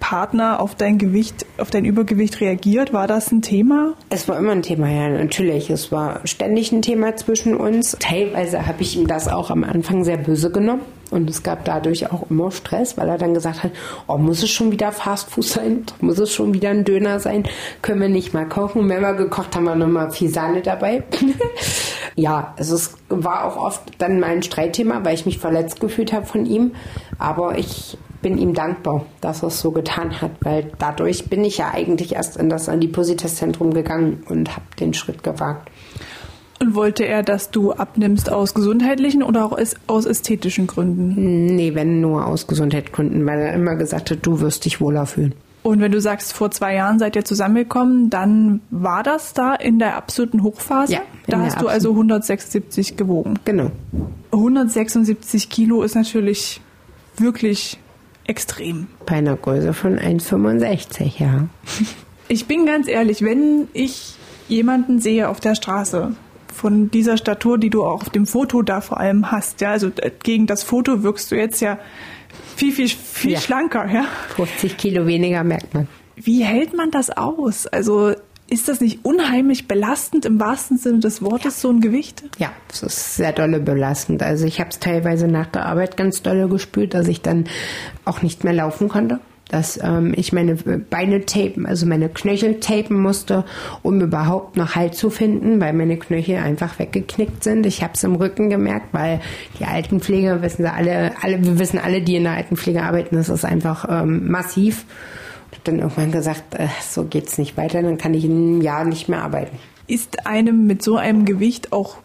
Partner auf dein Gewicht, auf dein Übergewicht reagiert? War das ein Thema? Es war immer ein Thema, ja, natürlich. Es war ständig ein Thema zwischen uns. Teilweise habe ich ihm das auch am Anfang sehr böse genommen. Und es gab dadurch auch immer Stress, weil er dann gesagt hat, oh, muss es schon wieder Fastfood sein? Muss es schon wieder ein Döner sein? Können wir nicht mal kochen? Wenn wir gekocht haben, haben wir nochmal viel Sahne dabei. [laughs] ja, es ist, war auch oft dann mein Streitthema, weil ich mich verletzt gefühlt habe von ihm. Aber ich bin ihm dankbar, dass er es so getan hat, weil dadurch bin ich ja eigentlich erst in das Adipositas-Zentrum gegangen und habe den Schritt gewagt. Und wollte er, dass du abnimmst aus gesundheitlichen oder auch aus ästhetischen Gründen? Nee, wenn nur aus Gesundheitsgründen, weil er immer gesagt hat, du wirst dich wohler fühlen. Und wenn du sagst, vor zwei Jahren seid ihr zusammengekommen, dann war das da in der absoluten Hochphase? Ja, Da hast du also 176 gewogen. Genau. 176 Kilo ist natürlich wirklich extrem. Bei einer Größe von 1,65, ja. [laughs] Ich bin ganz ehrlich, wenn ich jemanden sehe auf der Straße von dieser Statur, die du auch auf dem Foto da vor allem hast, ja, also äh, gegen das Foto wirkst du jetzt ja viel, viel, viel Ja. schlanker, ja. 50 Kilo weniger merkt man. Wie hält man das aus? Also ist das nicht unheimlich belastend im wahrsten Sinne des Wortes, so ein Gewicht? Ja, es ist sehr dolle belastend. Also ich habe es teilweise nach der Arbeit ganz dolle gespürt, dass ich dann auch nicht mehr laufen konnte. Dass ähm, ich meine Beine tapen, also meine Knöchel tapen musste, um überhaupt noch Halt zu finden, weil meine Knöchel einfach weggeknickt sind. Ich habe es im Rücken gemerkt, weil die Altenpflege, wissen sie alle, alle, wir wissen alle, die in der Altenpflege arbeiten, das ist einfach ähm, massiv. Ich habe dann irgendwann gesagt, äh, so geht's nicht weiter, dann kann ich in einem Jahr nicht mehr arbeiten. Ist einem mit so einem Gewicht auch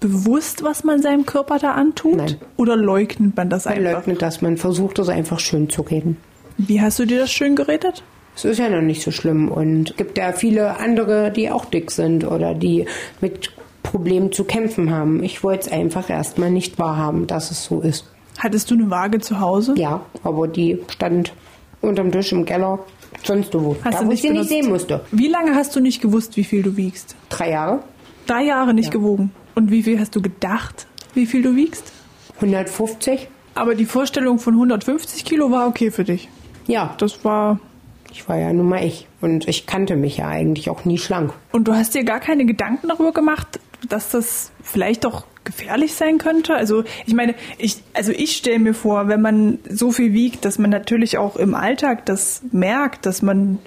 bewusst, was man seinem Körper da antut? Nein. Oder leugnet man das Man einfach? leugnet das, man versucht es einfach schön zu reden. Wie hast du dir das schön geredet? Es ist ja noch nicht so schlimm und es gibt ja viele andere, die auch dick sind oder die mit Problemen zu kämpfen haben. Ich wollte es einfach erstmal nicht wahrhaben, dass es so ist. Hattest du eine Waage zu Hause? Ja, aber die stand unterm Tisch im Keller, sonst wo. Hast da, du wo nicht ich sie nicht benutzt? sehen musste. Wie lange hast du nicht gewusst, wie viel du wiegst? Drei Jahre, Drei Jahre nicht gewogen. Und wie viel hast du gedacht, wie viel du wiegst? 150. Aber die Vorstellung von 150 Kilo war okay für dich. Ja, Das war. ich war ja nun mal ich. Und ich kannte mich ja eigentlich auch nie schlank. Und du hast dir gar keine Gedanken darüber gemacht, dass das vielleicht doch gefährlich sein könnte? Also ich meine, ich, also ich stelle mir vor, wenn man so viel wiegt, dass man natürlich auch im Alltag das merkt, dass man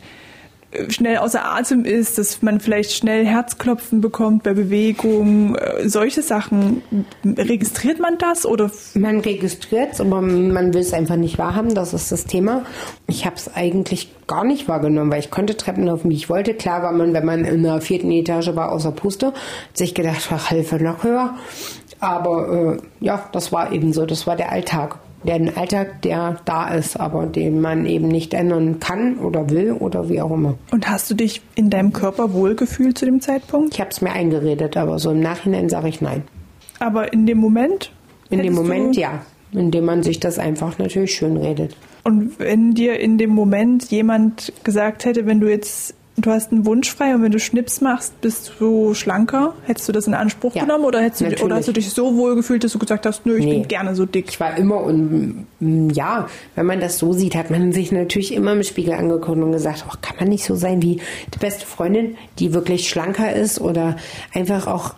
schnell außer Atem ist, dass man vielleicht schnell Herzklopfen bekommt bei Bewegung, äh, solche Sachen. Registriert man das oder Man registriert es, aber man will es einfach nicht wahrhaben. Das ist das Thema. Ich habe es eigentlich gar nicht wahrgenommen, weil ich konnte Treppen laufen, wie ich wollte. Klar war man, wenn man in der vierten Etage war, außer Puste, hat sich gedacht, ach, Hilfe noch höher. Aber äh, ja, das war eben so. Das war der Alltag. Der ein Alltag, der da ist, aber den man eben nicht ändern kann oder will oder wie auch immer. und hast du dich in deinem Körper wohlgefühlt zu dem Zeitpunkt? Ich habe es mir eingeredet, aber so im Nachhinein sage ich nein. Aber in dem Moment? In dem Moment ja. Indem man sich das einfach natürlich schön redet. Und wenn dir in dem Moment jemand gesagt hätte, wenn du jetzt du hast einen Wunsch frei und wenn du Schnips machst, bist du schlanker. Hättest du das in Anspruch Ja, genommen oder, hättest du, oder hast du dich so wohl gefühlt, dass du gesagt hast, nö, ich Nee. bin gerne so dick? Ich war immer und mm, ja, wenn man das so sieht, hat man sich natürlich immer im Spiegel angeguckt und gesagt, oh, kann man nicht so sein wie die beste Freundin, die wirklich schlanker ist oder einfach auch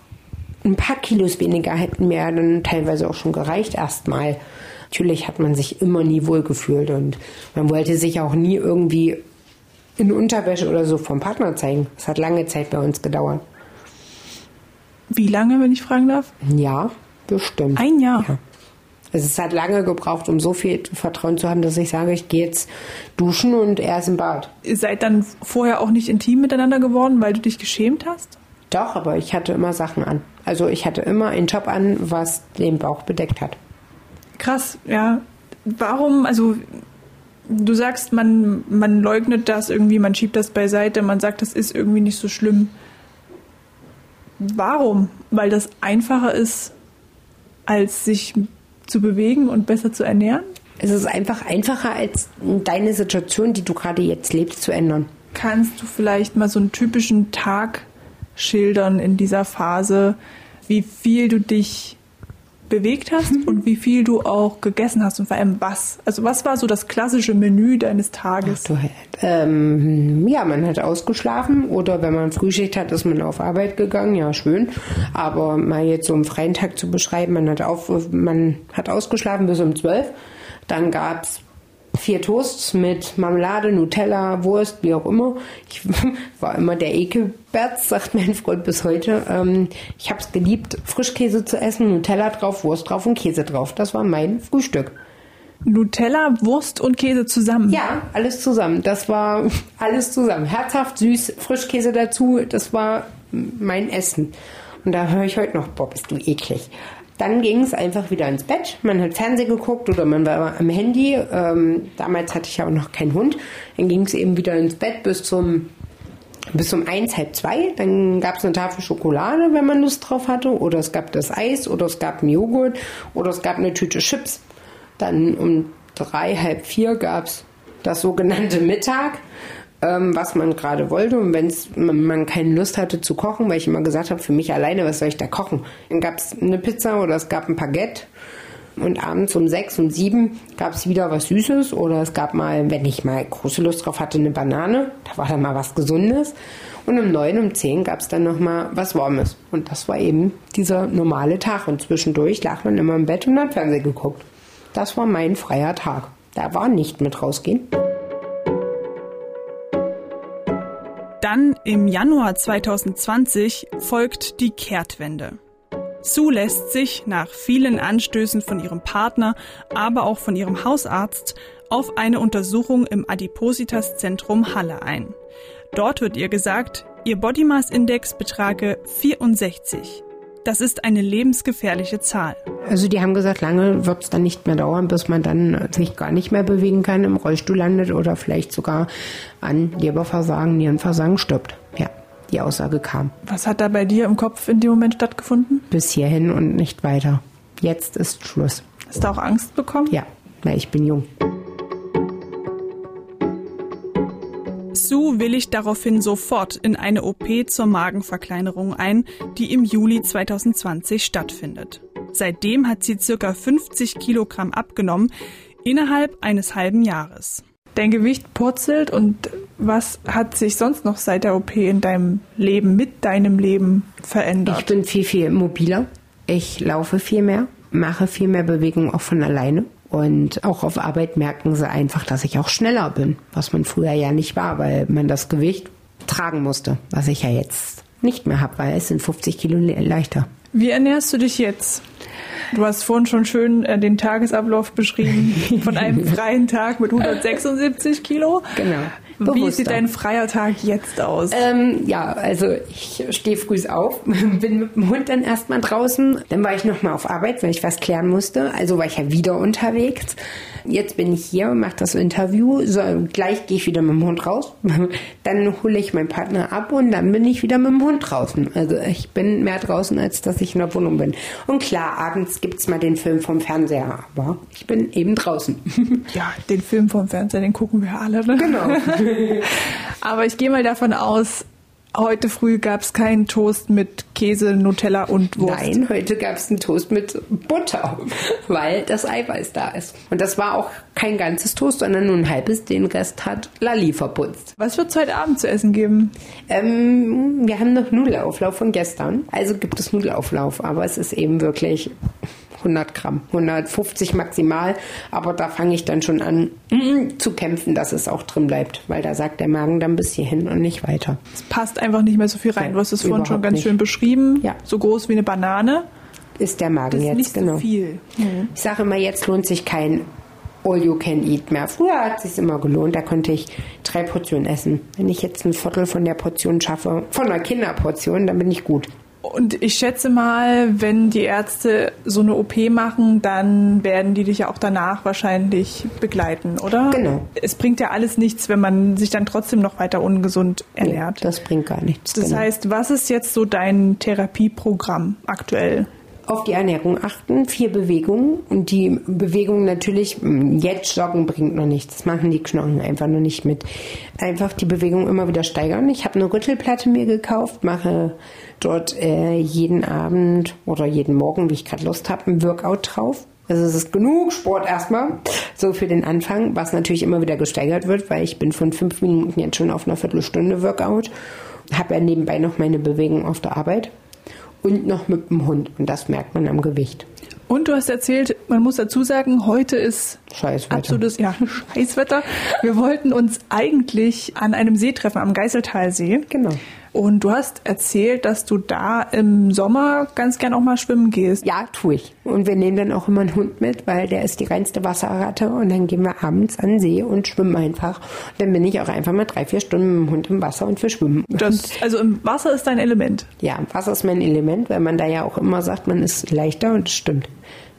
ein paar Kilos weniger hätten mir dann teilweise auch schon gereicht erstmal. Natürlich hat man sich immer nie wohl gefühlt und man wollte sich auch nie irgendwie in Unterwäsche oder so vom Partner zeigen. Das hat lange Zeit bei uns gedauert. Wie lange, wenn ich fragen darf? Ein Jahr, bestimmt. Ein Jahr. Ja. Also es hat lange gebraucht, um so viel Vertrauen zu haben, dass ich sage, ich gehe jetzt duschen und er ist im Bad. Ihr seid dann vorher auch nicht intim miteinander geworden, weil du dich geschämt hast? Doch, aber ich hatte immer Sachen an. Also ich hatte immer einen Top an, was den Bauch bedeckt hat. Krass, ja. Warum, also du sagst, man, man leugnet das irgendwie, man schiebt das beiseite, man sagt, das ist irgendwie nicht so schlimm. Warum? Weil das einfacher ist, als sich zu bewegen und besser zu ernähren? Es ist einfach einfacher, als deine Situation, die du gerade jetzt lebst, zu ändern. Kannst du vielleicht mal so einen typischen Tag schildern in dieser Phase, wie viel du dich bewegt hast und wie viel du auch gegessen hast und vor allem was? Also was war so das klassische Menü deines Tages? Du, ähm, ja, man hat ausgeschlafen oder wenn man Frühschicht hat, ist man auf Arbeit gegangen, ja schön. Aber mal jetzt so einen freien Tag zu beschreiben, man hat, auf, man hat ausgeschlafen bis um 12. Dann gab's vier Toasts mit Marmelade, Nutella, Wurst, wie auch immer. Ich [laughs] war immer der Ekelberz, sagt mein Freund bis heute. Ähm, ich habe es geliebt, Frischkäse zu essen, Nutella drauf, Wurst drauf und Käse drauf. Das war mein Frühstück. Nutella, Wurst und Käse zusammen. Ja, alles zusammen. Das war [laughs] alles zusammen. Herzhaft, süß, Frischkäse dazu. Das war mein Essen. Und da höre ich heute noch, boah, bist du eklig. Dann ging es einfach wieder ins Bett. Man hat Fernsehen geguckt oder man war am Handy. Ähm, damals hatte ich ja auch noch keinen Hund. Dann ging es eben wieder ins Bett bis zum bis um eins, halb zwei. Dann gab es eine Tafel Schokolade, wenn man Lust drauf hatte. Oder es gab das Eis oder es gab einen Joghurt oder es gab eine Tüte Chips. Dann um drei, halb vier gab es das sogenannte Mittag, ähm, was man gerade wollte. Und wenn man, keine Lust hatte zu kochen, weil ich immer gesagt habe, für mich alleine, was soll ich da kochen? Dann gab es eine Pizza oder es gab ein Baguette. Und abends um sechs, um sieben gab es wieder was Süßes oder es gab mal, wenn ich mal große Lust drauf hatte, eine Banane. Da war dann mal was Gesundes. Und um neun, um zehn gab es dann noch mal was Warmes. Und das war eben dieser normale Tag. Und zwischendurch lag man immer im Bett und hat Fernsehen geguckt. Das war mein freier Tag. Da war nicht mit rausgehen. Dann im Januar 2020 folgt die Kehrtwende. Sue lässt sich nach vielen Anstößen von ihrem Partner, aber auch von ihrem Hausarzt auf eine Untersuchung im Adipositas-Zentrum Halle ein. Dort wird ihr gesagt, ihr Body Mass Index betrage 64. Das ist eine lebensgefährliche Zahl. Also die haben gesagt, lange wird es dann nicht mehr dauern, bis man dann sich gar nicht mehr bewegen kann, im Rollstuhl landet oder vielleicht sogar an Leberversagen, Nierenversagen stirbt. Ja, die Aussage kam. Was hat da bei dir im Kopf in dem Moment stattgefunden? Bis hierhin und nicht weiter. Jetzt ist Schluss. Hast du auch Angst bekommen? Ja, weil ich bin jung. Sue willigt daraufhin sofort in eine OP zur Magenverkleinerung ein, die im Juli 2020 stattfindet. Seitdem hat sie circa 50 Kilogramm abgenommen, innerhalb eines halben Jahres. Dein Gewicht purzelt und was hat sich sonst noch seit der OP in deinem Leben, mit deinem Leben verändert? Ich bin viel, viel mobiler. Ich laufe viel mehr, mache viel mehr Bewegung auch von alleine. Und auch auf Arbeit merken sie einfach, dass ich auch schneller bin, was man früher ja nicht war, weil man das Gewicht tragen musste, was ich ja jetzt nicht mehr habe, weil es sind 50 Kilo le- leichter. Wie ernährst du dich jetzt? Du hast vorhin schon schön äh, den Tagesablauf beschrieben [laughs] von einem freien Tag mit 176 Kilo. Genau. Wie Bewusster. sieht dein freier Tag jetzt aus? Ähm, ja, also ich stehe früh auf, [laughs] bin mit dem Hund dann erstmal draußen. Dann war ich nochmal auf Arbeit, weil ich was klären musste. Also war ich ja wieder unterwegs. Jetzt bin ich hier mache das Interview. So, gleich gehe ich wieder mit dem Hund raus. [laughs] Dann hole ich meinen Partner ab und dann bin ich wieder mit dem Hund draußen. Also ich bin mehr draußen, als dass ich in der Wohnung bin. Und klar, abends gibt's mal den Film vom Fernseher, aber ich bin eben draußen. [laughs] ja, den Film vom Fernseher, den gucken wir alle. Ne? Genau. Aber ich gehe mal davon aus, heute früh gab es keinen Toast mit Käse, Nutella und Wurst. Nein, heute gab es einen Toast mit Butter, weil das Eiweiß da ist. Und das war auch kein ganzes Toast, sondern nur ein halbes. Den Rest hat Lali verputzt. Was wird es heute Abend zu essen geben? Ähm, wir haben noch Nudelauflauf von gestern. Also gibt es Nudelauflauf, aber es ist eben wirklich 100 Gramm, 150 maximal. Aber da fange ich dann schon an mm, zu kämpfen, dass es auch drin bleibt, weil da sagt der Magen dann bis hierhin und nicht weiter. Es passt einfach nicht mehr so viel rein. Du hast es vorhin schon ganz nicht. schön beschrieben. Ja. So groß wie eine Banane. Ist der Magen Das ist jetzt, nicht genau. so viel. Ich sage immer, jetzt lohnt sich kein All You Can Eat mehr. Früher hat es sich immer gelohnt, da konnte ich drei Portionen essen. Wenn ich jetzt ein Viertel von der Portion schaffe, von einer Kinderportion, dann bin ich gut. Und ich schätze mal, wenn die Ärzte so eine OP machen, dann werden die dich ja auch danach wahrscheinlich begleiten, oder? Genau. Es bringt ja alles nichts, wenn man sich dann trotzdem noch weiter ungesund ernährt. Das bringt gar nichts. Das genau. heißt, was ist jetzt so dein Therapieprogramm aktuell? Auf die Ernährung achten, vier Bewegungen und die Bewegungen natürlich, mh, jetzt joggen bringt noch nichts, das machen die Knochen einfach noch nicht mit. Einfach die Bewegung immer wieder steigern. Ich habe eine Rüttelplatte mir gekauft, mache dort äh, jeden Abend oder jeden Morgen, wie ich gerade Lust habe, ein Workout drauf. Also es ist genug Sport erstmal, so für den Anfang, was natürlich immer wieder gesteigert wird, weil ich bin von fünf Minuten jetzt schon auf einer Viertelstunde Workout, habe ja nebenbei noch meine Bewegung auf der Arbeit und noch mit dem Hund. Und das merkt man am Gewicht. Und du hast erzählt, man muss dazu sagen, heute ist Scheißwetter. absolutes ja, [laughs] Scheißwetter. Wir wollten uns eigentlich an einem See treffen, am Geißeltalsee. Genau. Und du hast erzählt, dass du da im Sommer ganz gern auch mal schwimmen gehst. Ja, tue ich. Und wir nehmen dann auch immer einen Hund mit, weil der ist die reinste Wasserratte. Und dann gehen wir abends an See und schwimmen einfach. Und dann bin ich auch einfach mal drei, vier Stunden mit dem Hund im Wasser und wir schwimmen. Das, also im Wasser ist dein Element. Ja, Wasser ist mein Element, weil man da ja auch immer sagt, man ist leichter und es stimmt.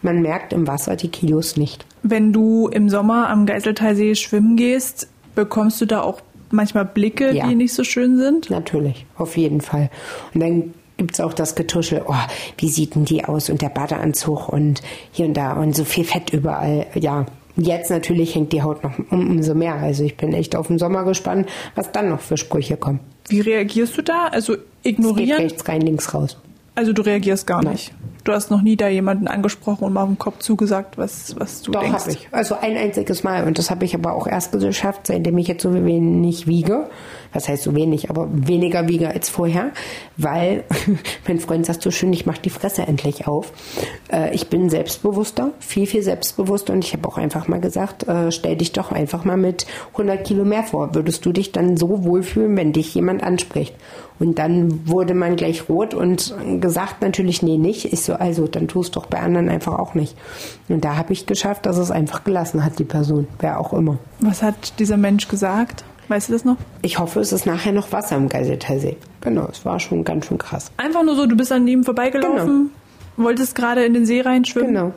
Man merkt im Wasser die Kilos nicht. Wenn du im Sommer am Geiseltalsee schwimmen gehst, bekommst du da auch manchmal Blicke, Ja. die nicht so schön sind? Natürlich, auf jeden Fall. Und dann gibt's auch das Getuschel, oh, wie sieht denn die aus und der Badeanzug und hier und da und so viel Fett überall. Ja, jetzt natürlich hängt die Haut noch um, umso mehr. Also ich bin echt auf den Sommer gespannt, was dann noch für Sprüche kommen. Wie reagierst du da? Also Es geht ignorieren? rechts rein, links raus. Also du reagierst gar Nein. nicht. Du hast noch nie da jemanden angesprochen und mal auf den Kopf zugesagt, was, was du Doch, denkst. habe ich. Also ein einziges Mal. Und das habe ich aber auch erst geschafft, seitdem ich jetzt so wenig wiege. Was heißt so wenig, aber weniger wiege als vorher. Weil [laughs] mein Freund sagt so schön, ich mache die Fresse endlich auf. Äh, ich bin selbstbewusster, viel, viel selbstbewusster. Und ich habe auch einfach mal gesagt, äh, stell dich doch einfach mal mit 100 Kilo mehr vor. Würdest du dich dann so wohlfühlen, wenn dich jemand anspricht? Und dann wurde man gleich rot und gesagt natürlich, nee, nicht. Ich so, also, dann tust doch bei anderen einfach auch nicht. Und da habe ich geschafft, dass es einfach gelassen hat, die Person, wer auch immer. Was hat dieser Mensch gesagt? Weißt du das noch? Ich hoffe, es ist nachher noch Wasser im Geiseltalsee. Genau, es war schon ganz schön krass. Einfach nur so, du bist an ihm vorbeigelaufen, wolltest gerade in den See reinschwimmen. Genau.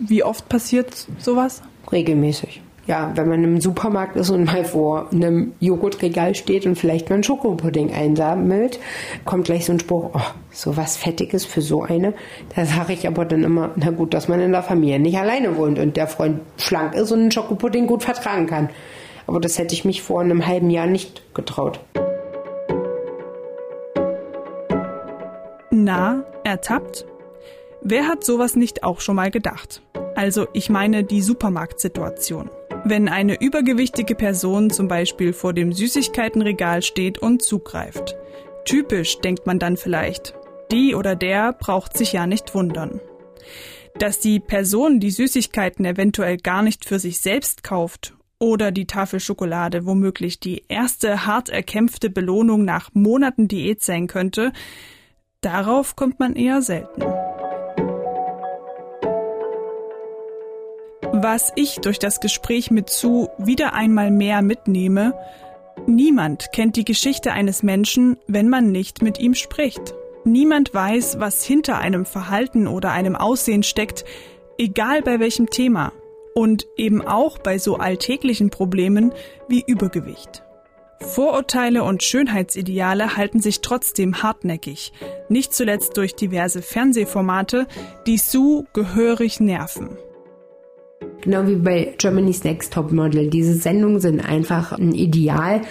Wie oft passiert sowas? Regelmäßig. Ja, wenn man im Supermarkt ist und mal vor einem Joghurtregal steht und vielleicht mal einen Schokopudding einsammelt, kommt gleich so ein Spruch, oh, so was Fettiges für so eine. Da sage ich aber dann immer, na gut, dass man in der Familie nicht alleine wohnt und der Freund schlank ist und einen Schokopudding gut vertragen kann. Aber das hätte ich mich vor einem halben Jahr nicht getraut. Na, ertappt? Wer hat sowas nicht auch schon mal gedacht? Also, ich meine die Supermarktsituation. Wenn eine übergewichtige Person zum Beispiel vor dem Süßigkeitenregal steht und zugreift. Typisch, denkt man dann vielleicht. Die oder der braucht sich ja nicht wundern. Dass die Person die Süßigkeiten eventuell gar nicht für sich selbst kauft oder die Tafel Schokolade womöglich die erste hart erkämpfte Belohnung nach Monaten Diät sein könnte, darauf kommt man eher selten. Was ich durch das Gespräch mit Sue wieder einmal mehr mitnehme, niemand kennt die Geschichte eines Menschen, wenn man nicht mit ihm spricht. Niemand weiß, was hinter einem Verhalten oder einem Aussehen steckt, egal bei welchem Thema. Und eben auch bei so alltäglichen Problemen wie Übergewicht. Vorurteile und Schönheitsideale halten sich trotzdem hartnäckig, nicht zuletzt durch diverse Fernsehformate, die Sue gehörig nerven. Genau wie bei Germany's Next Top Model. Diese Sendungen sind einfach ein Ideal,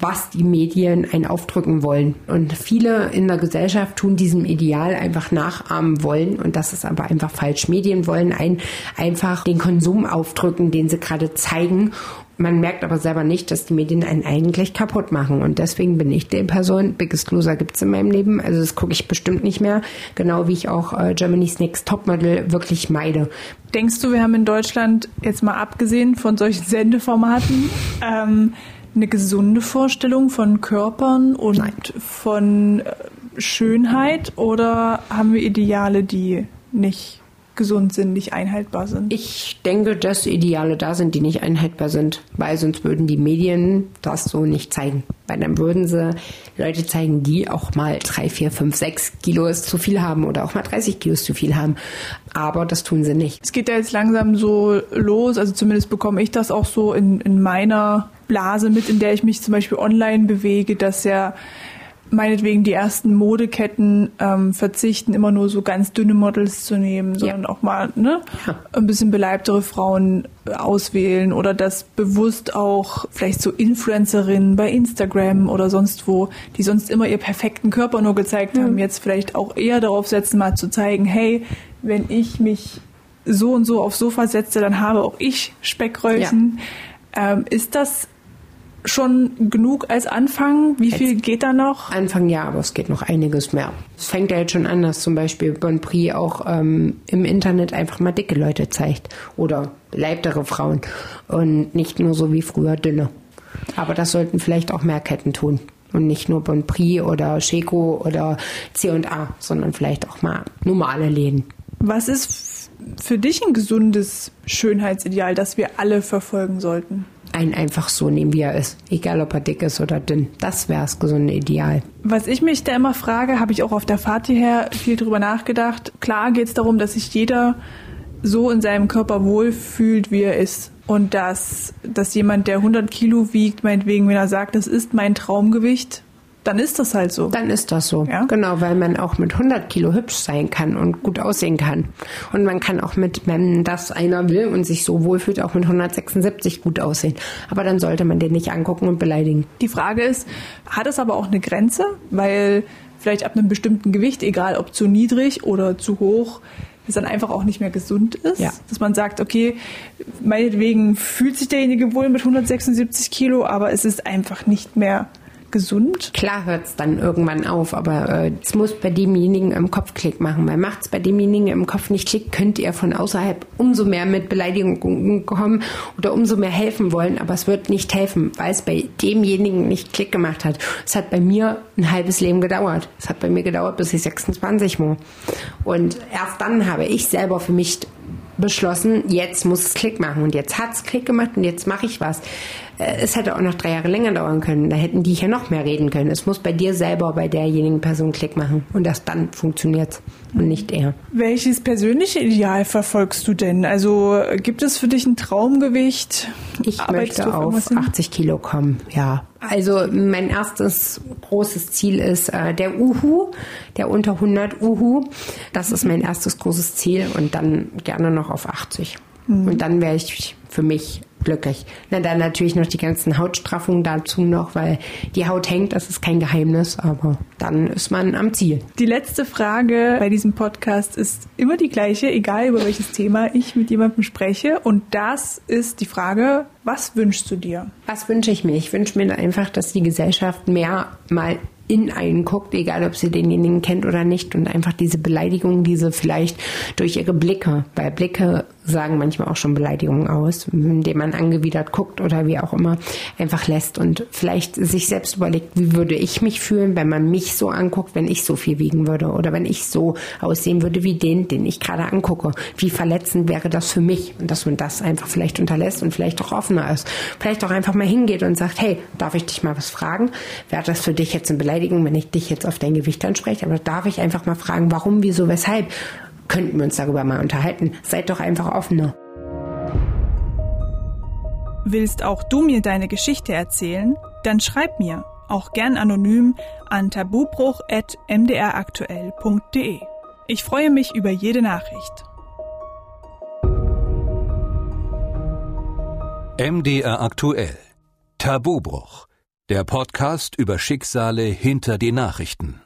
was die Medien einen aufdrücken wollen. Und viele in der Gesellschaft tun diesem Ideal einfach nachahmen wollen. Und das ist aber einfach falsch. Medien wollen einen einfach den Konsum aufdrücken, den sie gerade zeigen. Man merkt aber selber nicht, dass die Medien einen eigentlich kaputt machen. Und deswegen bin ich die Person. Biggest Loser gibt's in meinem Leben. Also das gucke ich bestimmt nicht mehr. Genau wie ich auch äh, Germany's Next Topmodel wirklich meide. Denkst du, wir haben in Deutschland, jetzt mal abgesehen von solchen [laughs] Sendeformaten, ähm, eine gesunde Vorstellung von Körpern und Nein. von äh, Schönheit? Oder haben wir Ideale, die nicht gesund sind, nicht einhaltbar sind? Ich denke, dass Ideale da sind, die nicht einhaltbar sind, weil sonst würden die Medien das so nicht zeigen. Weil dann würden sie Leute zeigen, die auch mal drei, vier, fünf, sechs Kilos zu viel haben oder auch mal 30 Kilos zu viel haben. Aber das tun sie nicht. Es geht ja jetzt langsam so los, also zumindest bekomme ich das auch so in, in meiner Blase mit, in der ich mich zum Beispiel online bewege, dass ja meinetwegen die ersten Modeketten ähm, verzichten, immer nur so ganz dünne Models zu nehmen, sondern Ja. auch mal ne, Ja. [laughs] ein bisschen beleibtere Frauen äh, auswählen oder das bewusst auch vielleicht so Influencerinnen bei Instagram oder sonst wo, die sonst immer ihr perfekten Körper nur gezeigt haben, jetzt vielleicht auch eher darauf setzen, mal zu zeigen, hey, wenn ich mich so und so aufs Sofa setze, dann habe auch ich Speckröllchen. Ähm, ist das schon genug als Anfang? Wie viel geht da noch? Anfang ja, aber es geht noch einiges mehr. Es fängt ja jetzt schon an, dass zum Beispiel Bon Prix auch ähm, im Internet einfach mal dicke Leute zeigt oder beleibtere Frauen und nicht nur so wie früher dünne. Aber das sollten vielleicht auch mehr Ketten tun und nicht nur Bon Prix oder Checo oder C&A, sondern vielleicht auch mal normale Läden. Was ist für dich ein gesundes Schönheitsideal, das wir alle verfolgen sollten? Einen einfach so nehmen, wie er ist, egal ob er dick ist oder dünn. Das wäre das gesunde Ideal. Was ich mich da immer frage, habe ich auch auf der Fahrt hierher viel drüber nachgedacht. Klar geht es darum, dass sich jeder so in seinem Körper wohlfühlt, wie er ist. Und dass, dass jemand, der 100 Kilo wiegt, meinetwegen, wenn er sagt, das ist mein Traumgewicht, dann ist das halt so. Dann ist das so. Ja? Genau, weil man auch mit 100 Kilo hübsch sein kann und gut aussehen kann. Und man kann auch mit, wenn das einer will und sich so wohlfühlt, auch mit 176 gut aussehen. Aber dann sollte man den nicht angucken und beleidigen. Die Frage ist, hat es aber auch eine Grenze? Weil vielleicht ab einem bestimmten Gewicht, egal ob zu niedrig oder zu hoch, es dann einfach auch nicht mehr gesund ist. Ja. Dass man sagt, okay, meinetwegen fühlt sich derjenige wohl mit 176 Kilo, aber es ist einfach nicht mehr gesund. Klar hört es dann irgendwann auf, aber äh, es muss bei demjenigen im Kopf Klick machen. Weil macht es bei demjenigen im Kopf nicht Klick, könnt ihr von außerhalb umso mehr mit Beleidigungen kommen oder umso mehr helfen wollen. Aber es wird nicht helfen, weil es bei demjenigen nicht Klick gemacht hat. Es hat bei mir ein halbes Leben gedauert. Es hat bei mir gedauert, bis ich 26 war. Und erst dann habe ich selber für mich beschlossen, jetzt muss es Klick machen. Und jetzt hat es Klick gemacht und jetzt mache ich was. Äh, Es hätte auch noch drei Jahre länger dauern können. Da hätten die hier noch mehr reden können. Es muss bei dir selber, bei derjenigen Person Klick machen. Und erst dann funktioniert und nicht er. Welches persönliche Ideal verfolgst du denn? Also gibt es für dich ein Traumgewicht? Ich Arbeitest möchte auf irgendwas hin? 80 Kilo kommen, ja. Also mein erstes großes Ziel ist äh, der Uhu, der unter 100 Uhu. Das ist mein erstes großes Ziel und dann gerne noch auf 80. Und dann wäre ich für mich glücklich. Na, dann natürlich noch die ganzen Hautstraffungen dazu noch, weil die Haut hängt, das ist kein Geheimnis, aber dann ist man am Ziel. Die letzte Frage bei diesem Podcast ist immer die gleiche, egal über welches Thema ich mit jemandem spreche. Und das ist die Frage, was wünschst du dir? Was wünsche ich mir? Ich wünsche mir einfach, dass die Gesellschaft mehr mal in einen guckt, egal ob sie denjenigen kennt oder nicht, und einfach diese Beleidigungen, diese vielleicht durch ihre Blicke, weil Blicke sagen manchmal auch schon Beleidigungen aus, indem man angewidert guckt oder wie auch immer, einfach lässt und vielleicht sich selbst überlegt, wie würde ich mich fühlen, wenn man mich so anguckt, wenn ich so viel wiegen würde oder wenn ich so aussehen würde wie den, den ich gerade angucke. Wie verletzend wäre das für mich? Und dass man das einfach vielleicht unterlässt und vielleicht auch offener ist. Vielleicht auch einfach mal hingeht und sagt, hey, darf ich dich mal was fragen? Wäre das für dich jetzt eine Beleidigung, wenn ich dich jetzt auf dein Gewicht anspreche? Aber darf ich einfach mal fragen, warum, wieso, weshalb? Könnten wir uns darüber mal unterhalten? Seid doch einfach offener. Willst auch du mir deine Geschichte erzählen? Dann schreib mir, auch gern anonym, an tabubruch.mdraktuell.de. Ich freue mich über jede Nachricht. MDR aktuell. Tabubruch. Der Podcast über Schicksale hinter die Nachrichten.